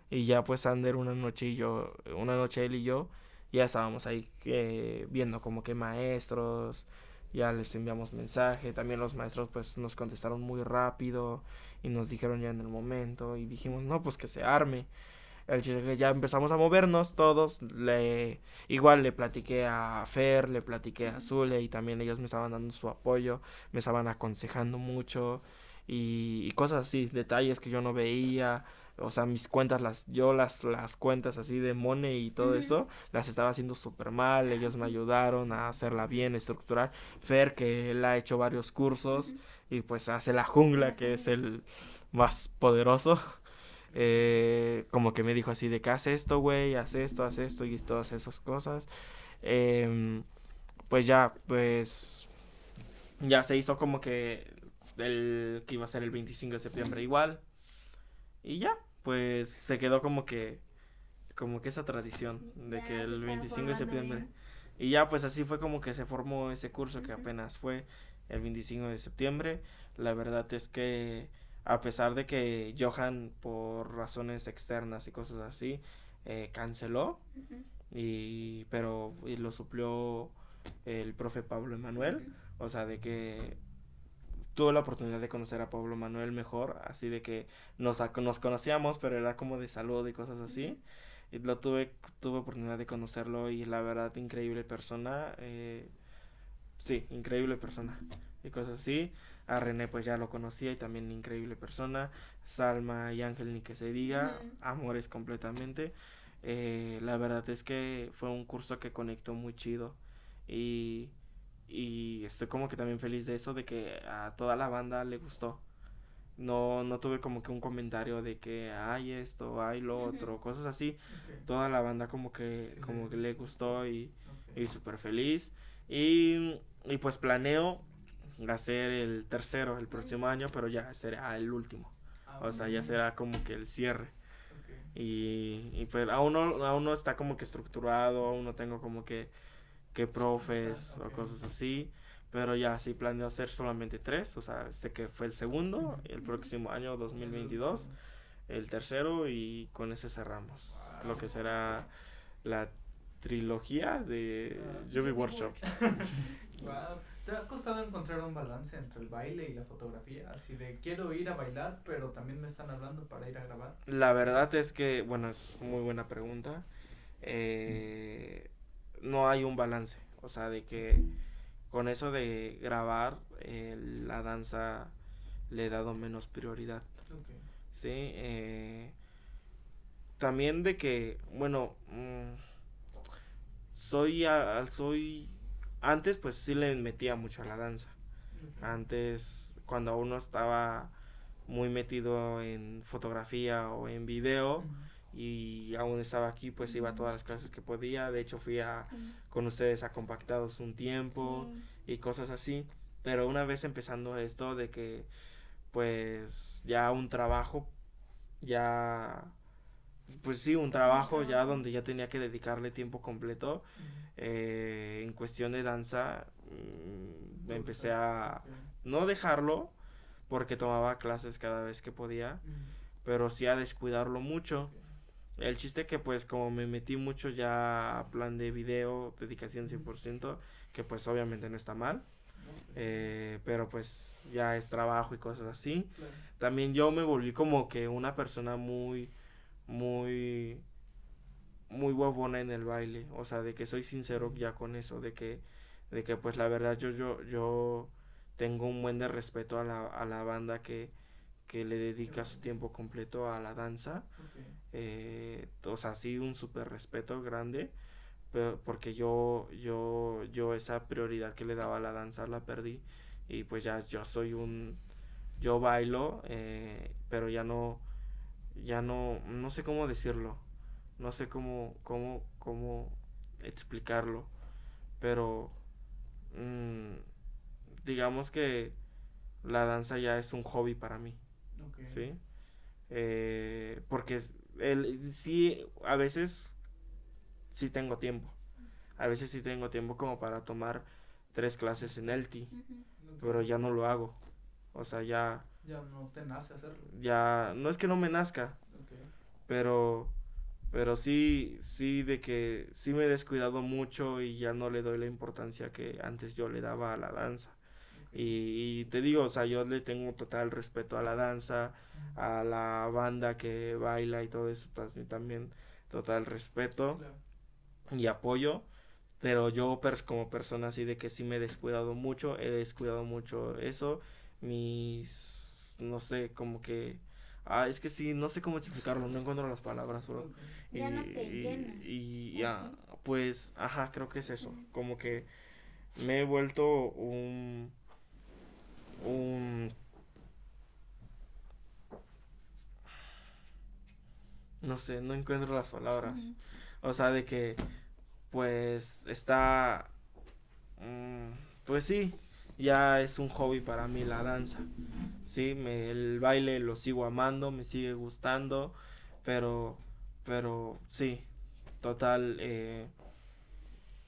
Y ya pues Sander una noche y yo, una noche él y yo, ya estábamos ahí eh, viendo como que maestros, ya les enviamos mensaje, también los maestros pues nos contestaron muy rápido y nos dijeron ya en el momento y dijimos, no, pues que se arme. El chiste que ya empezamos a movernos todos, le, igual le platiqué a Fer, le platiqué a Zule y también ellos me estaban dando su apoyo, me estaban aconsejando mucho y, y cosas así, detalles que yo no veía, o sea, mis cuentas, las, yo las, las cuentas así de Money y todo eso, las estaba haciendo súper mal, ellos me ayudaron a hacerla bien, estructurar. Fer, que él ha hecho varios cursos y pues hace la jungla, que es el más poderoso. [LAUGHS] Eh, como que me dijo así de que haz esto, güey, haz esto, haz esto y todas esas cosas. Em, pues ya, pues ya se hizo como que el que iba a ser el 25 de septiembre igual. Y ya, pues se quedó como que como que esa tradición de que el 25 de septiembre. Y ya pues así fue como que se formó ese curso que apenas fue el 25 de septiembre. La verdad es que a pesar de que Johan por razones externas y cosas así eh, canceló y pero y lo suplió el profe Pablo Emanuel o sea de que tuve la oportunidad de conocer a Pablo Manuel mejor así de que nos nos conocíamos pero era como de salud y cosas así. Y lo tuve tuve oportunidad de conocerlo y la verdad increíble persona eh, sí increíble persona y cosas así. A René pues ya lo conocía y también increíble persona. Salma y Ángel ni que se diga, amores completamente. Eh, la verdad es que fue un curso que conectó muy chido. Y, y estoy como que también feliz de eso, de que a toda la banda le gustó. No, no tuve como que un comentario de que hay esto, hay lo otro, cosas así. Toda la banda como que, como que le gustó y, y súper feliz. Y, y pues planeo hacer el tercero el próximo año, pero ya será el último. Ah, o sea, ya será como que el cierre. Y, y pues aún no, aún no está como que estructurado, aún no tengo como que, que profes ah, o cosas así. Pero ya sí planeo hacer solamente tres. O sea, sé que fue el segundo, el próximo año 2022, el tercero y con ese cerramos. Lo que será la trilogía de uh, Workshop. [LAUGHS] ¿Te ha costado encontrar un balance entre el baile y la fotografía? Así de quiero ir a bailar, pero también me están hablando para ir a grabar. La verdad es que, bueno, es muy buena pregunta. Eh, no hay un balance. O sea, de que con eso de grabar, eh, la danza le he dado menos prioridad. Sí. Eh, también de que, bueno, mm, soy, soy antes pues sí le metía mucho a la danza. Antes cuando uno estaba muy metido en fotografía o en video y aún estaba aquí pues iba a todas las clases que podía. De hecho fui a con ustedes a compactados un tiempo y cosas así. Pero una vez empezando esto de que pues ya un trabajo ya pues sí, un trabajo ya donde ya tenía que dedicarle tiempo completo. Eh, en cuestión de danza, mm, empecé a no dejarlo porque tomaba clases cada vez que podía, pero sí a descuidarlo mucho. El chiste que pues como me metí mucho ya a plan de video, dedicación 100%, que pues obviamente no está mal. Eh, pero pues ya es trabajo y cosas así. También yo me volví como que una persona muy muy muy guapona en el baile, o sea, de que soy sincero ya con eso, de que de que pues la verdad yo yo yo tengo un buen de respeto a la, a la banda que, que le dedica su tiempo completo a la danza. Eh, o sea, sí, un súper respeto grande, pero porque yo, yo, yo esa prioridad que le daba a la danza la perdí. Y pues ya yo soy un, yo bailo, eh, pero ya no, ya no, no sé cómo decirlo, no sé cómo, cómo, cómo explicarlo, pero mm, digamos que la danza ya es un hobby para mí, ¿sí? Eh, porque el, sí, a veces sí tengo tiempo, a veces sí tengo tiempo como para tomar tres clases en el pero ya no lo hago, O sea, ya, Ya no te nace hacerlo. ya, no es que no me nazca, pero, pero sí, sí de que sí me he descuidado mucho y ya no le doy la importancia que antes yo le daba a la danza. Y, y te digo, o sea, yo le tengo total respeto a la danza, a la banda que baila y todo eso, también, también total respeto Claro. y apoyo. Pero yo per- como persona así de que sí me he descuidado mucho, he descuidado mucho eso, mis, no sé, como que, ah, es que sí, no sé cómo explicarlo, no encuentro las palabras, bro. Ok. Ya no Y- te y- llena, Y, ¿o ya, sí? pues, ajá, creo que es eso, como que me he vuelto un, un, no sé, no encuentro las palabras. O sea, de que, pues, está, mm, pues sí, ya es un hobby para mí la danza. Sí, me, el baile lo sigo amando, me sigue gustando, pero, pero sí, total, eh,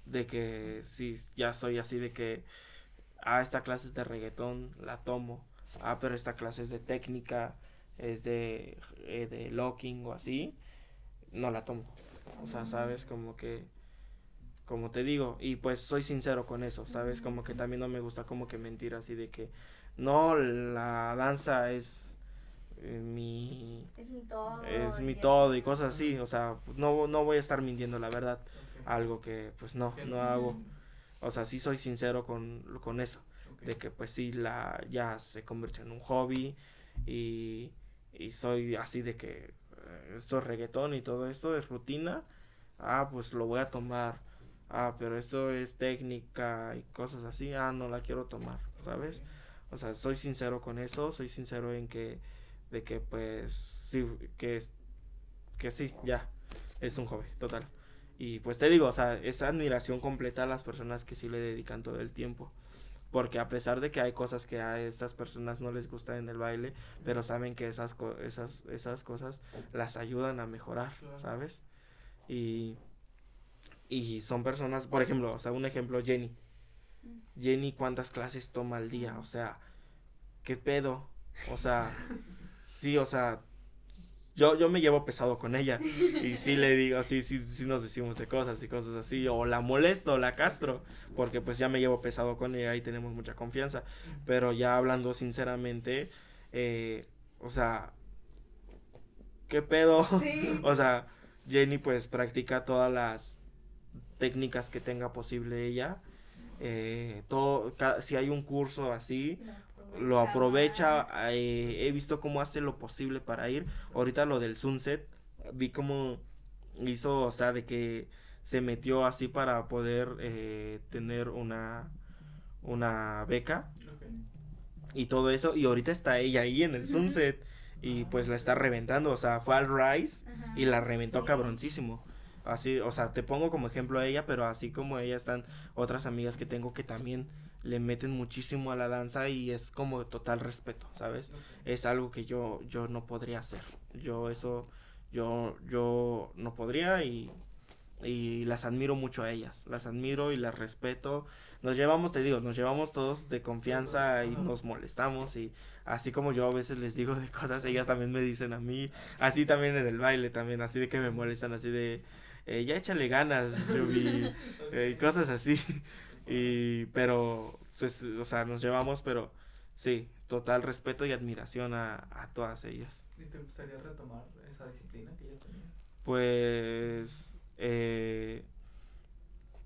de que sí, ya soy así de que, ah, esta clase es de reggaetón, la tomo, ah, pero esta clase es de técnica, es de, eh, de locking o así, no la tomo. O sea, sabes, como que, como te digo, y pues soy sincero con eso, ¿sabes? Como que también no me gusta como que mentir así de que, no, la danza es eh, mi, Es mi todo. es mi y todo y cosas así, o sea, no, no voy a estar mintiendo la verdad, algo que pues no, no hago, o sea, sí soy sincero con, con eso de que pues sí la ya se convirtió en un hobby y, y soy así de que eh, esto es reggaetón y todo esto es rutina. Ah pues lo voy a tomar. Ah pero esto es técnica y cosas así. Ah no la quiero tomar sabes o sea soy sincero con eso soy sincero en que de que pues sí que que sí ya es un hobby total y pues te digo o sea es admiración completa a las personas que sí le dedican todo el tiempo porque a pesar de que hay cosas que a estas personas no les gusta en el baile, pero saben que esas, co- esas, esas cosas las ayudan a mejorar. ¿sabes? Y, y son personas, por ejemplo, o sea, un ejemplo, Jenny. Mm. Jenny, ¿cuántas clases toma al día? O sea, ¿qué pedo? O sea, [LAUGHS] sí, o sea, yo, yo me llevo pesado con ella y sí le digo, sí, sí, sí nos decimos de cosas y cosas así, o la molesto, o la castro, porque pues ya me llevo pesado con ella y tenemos mucha confianza, pero ya hablando sinceramente, eh, o sea, ¿qué pedo? Sí. [LAUGHS] O sea, Jenny pues practica todas las técnicas que tenga posible ella. Eh, todo, si hay un curso así, lo aprovecha. eh, he visto cómo hace lo posible para ir. Ahorita lo del Sunset, vi cómo hizo, o sea, de que se metió así para poder eh, tener una, una beca y todo eso. Y ahorita está ella ahí en el. Sunset y pues la está reventando. O sea, fue al Rise Ajá, y la reventó sí. cabroncísimo. Así, o sea, te pongo como ejemplo a ella, pero así como ella están otras amigas que tengo que también le meten muchísimo a la danza y es como total respeto, ¿sabes? Ok. Es algo que yo yo no podría hacer. Yo eso yo yo no podría y y las admiro mucho a ellas. Las admiro y las respeto. Nos llevamos, te digo, nos llevamos todos de confianza y nos molestamos y así como yo a veces les digo de cosas, ellas también me dicen a mí, así también en el baile también, así de que me molestan, así de eh, ya échale ganas, Yubi, [LAUGHS] eh, y cosas así. Y pero pues, o sea, nos llevamos, pero sí, total respeto y admiración a, a todas ellas. ¿Y te gustaría retomar esa disciplina que ya tenía? Pues eh,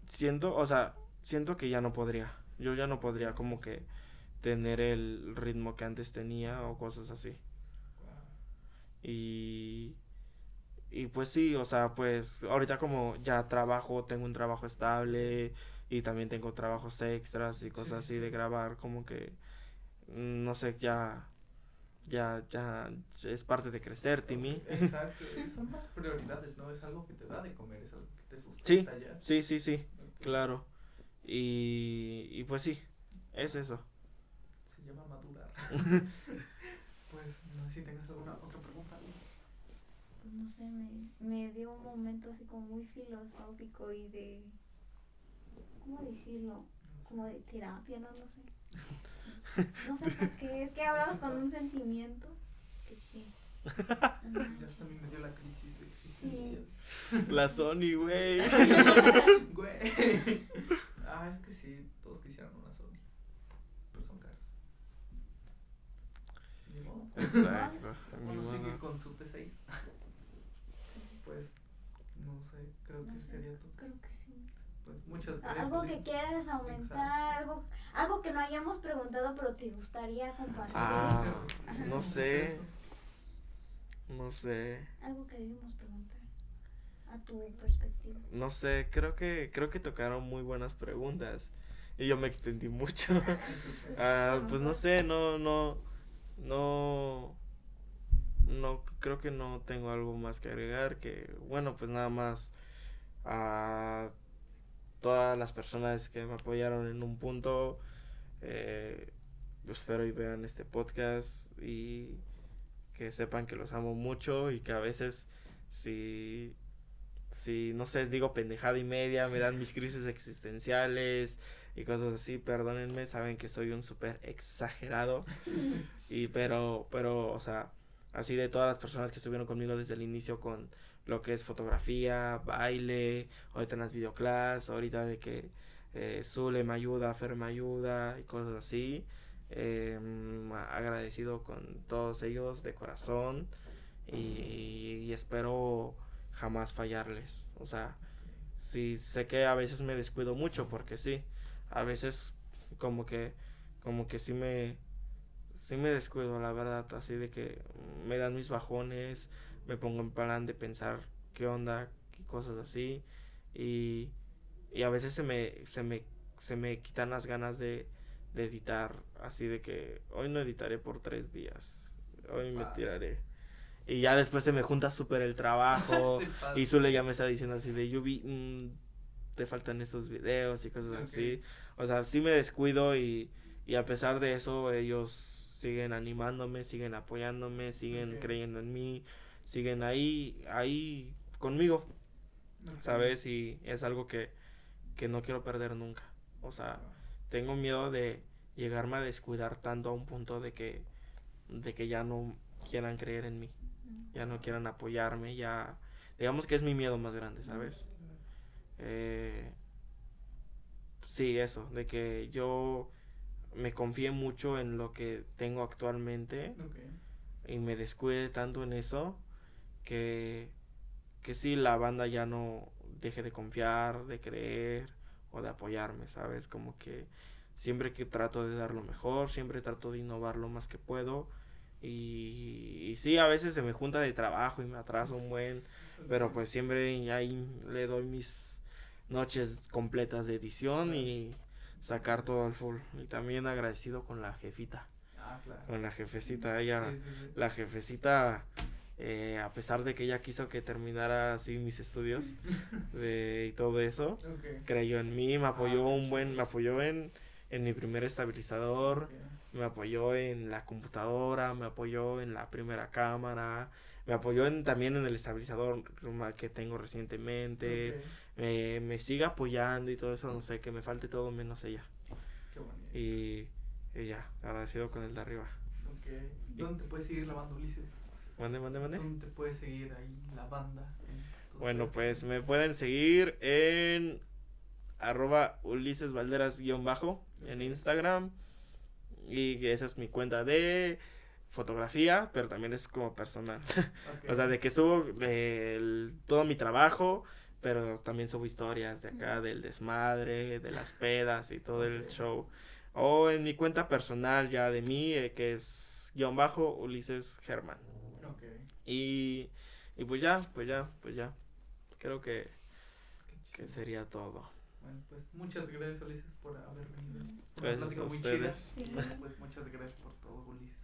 siento, o sea, siento que ya no podría. Yo ya no podría como que tener el ritmo que antes tenía o cosas así. Y y pues sí, o sea, pues ahorita como ya trabajo, tengo un trabajo estable y también tengo trabajos extras y cosas Sí, así de sí. grabar, como que mm, no sé, ya ya ya es parte de crecer, Timmy. [LAUGHS] Exacto. Son más prioridades, ¿no? Es algo que te da de comer, es algo que te Sí, sustenta ya. sí, sí, sí, claro. Y, y pues sí, es eso. Se llama madurar. [LAUGHS] [LAUGHS] pues no sé si tengas alguna otra pregunta. Pues no sé, me, me dio un momento así como muy filosófico y de. ¿Cómo decirlo? Como de terapia, no lo sé. [LAUGHS] No sé por qué, es que hablamos con un sentimiento. Que sí. [LAUGHS] No Ya mí me dio la crisis existencial. La Sony, güey. [LAUGHS] Güey. Ah, es que sí, todos quisieran una Sony. Pero son caros. Ni modo. Exacto. Uno sigue con su T6. Pues, no sé, creo No que sé, sería todo. Creo que sí. Pues muchas gracias. Algo que quieras aumentar, algo, algo que no hayamos preguntado, pero te gustaría compartir. Ah, no sé. No sé. Algo que debemos preguntar a tu perspectiva. No sé, creo que creo que tocaron muy buenas preguntas y yo me extendí mucho. [LAUGHS] Ah, pues no sé, no no no no creo que no tengo algo más que agregar que bueno, pues nada más a todas las personas que me apoyaron en un punto eh, espero y vean este podcast y que sepan que los amo mucho y que a veces si si no sé, digo pendejada y media, me dan mis crisis existenciales y cosas así, perdónenme, saben que soy un súper exagerado. [LAUGHS] Y pero pero o sea, así de todas las personas que estuvieron conmigo desde el inicio con lo que es fotografía, baile, ahorita en las videoclass, ahorita de que eh, Zule me ayuda, Fer me ayuda y cosas así. eh, agradecido con todos ellos de corazón y, y espero jamás fallarles. O sea, sí sé que a veces me descuido mucho porque sí, a veces como que como que sí me sí me descuido, la verdad, así de que me dan mis bajones, me pongo en plan de pensar qué onda, qué cosas así y y a veces se me se me se me quitan las ganas de de editar, así de que hoy no editaré por tres días, hoy me tiraré. Y ya después se me junta súper el trabajo. [LAUGHS] Y Zule ya me está diciendo así de Yubi, mm, te faltan estos videos y cosas Ok. así. O sea, sí me descuido y, y a pesar de eso ellos siguen animándome, siguen apoyándome, siguen Ok. creyendo en mí, siguen ahí, ahí conmigo. ¿sabes? Y es algo que, que no quiero perder nunca. O sea, tengo miedo de llegarme a descuidar tanto a un punto de que, de que ya no quieran creer en mí, ya no quieran apoyarme, ya... Digamos que es mi miedo más grande, ¿sabes? Eh, sí, eso, de que yo me confíe mucho en lo que tengo actualmente y me descuide tanto en eso que, que sí, la banda ya no deje de confiar, de creer o de apoyarme, ¿sabes? Como que siempre que trato de dar lo mejor, siempre trato de innovar lo más que puedo. Y, y sí, a veces se me junta de trabajo y me atraso un buen, pero pues siempre ahí le doy mis noches completas de edición y sacar todo al full. Y también agradecido con la jefita, Ah, claro. con la jefecita, ella, Sí, sí, sí. la jefecita, eh, a pesar de que ella quiso que terminara así mis estudios [LAUGHS] de, y todo eso, Ok. creyó en mí, me apoyó Ah, un buen, me apoyó en, en mi primer estabilizador, Ok. me apoyó en la computadora, me apoyó en la primera cámara, me apoyó en, también en el estabilizador que tengo recientemente, Ok. me, me sigue apoyando y todo eso, no sé, que me falte todo menos ella. Qué bonito. Y, y ya, agradecido con el de arriba. ¿Dónde te puedes seguir la banda Ulises? Mande, mande, mande. ¿Dónde te puedes seguir ahí la banda? Bueno, pues me pueden seguir en arroba Ulises Valderas guion bajo en. Instagram. Y esa es mi cuenta de fotografía, pero también es como personal. [LAUGHS] O sea, de que subo el- todo mi trabajo, pero también subo historias de acá, del desmadre, de las pedas y todo el show. O en mi cuenta personal ya de mí, eh, que es guion bajo Ulises Germán. Y, y pues ya, pues ya, pues ya. Creo que, que sería todo. Bueno, pues muchas gracias Ulises por haber venido. Gracias a muy chida. Sí. Pues muchas gracias por todo Ulises.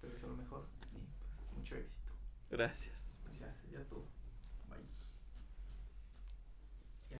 Te deseo lo mejor y pues mucho éxito. Gracias. Pues ya sería todo.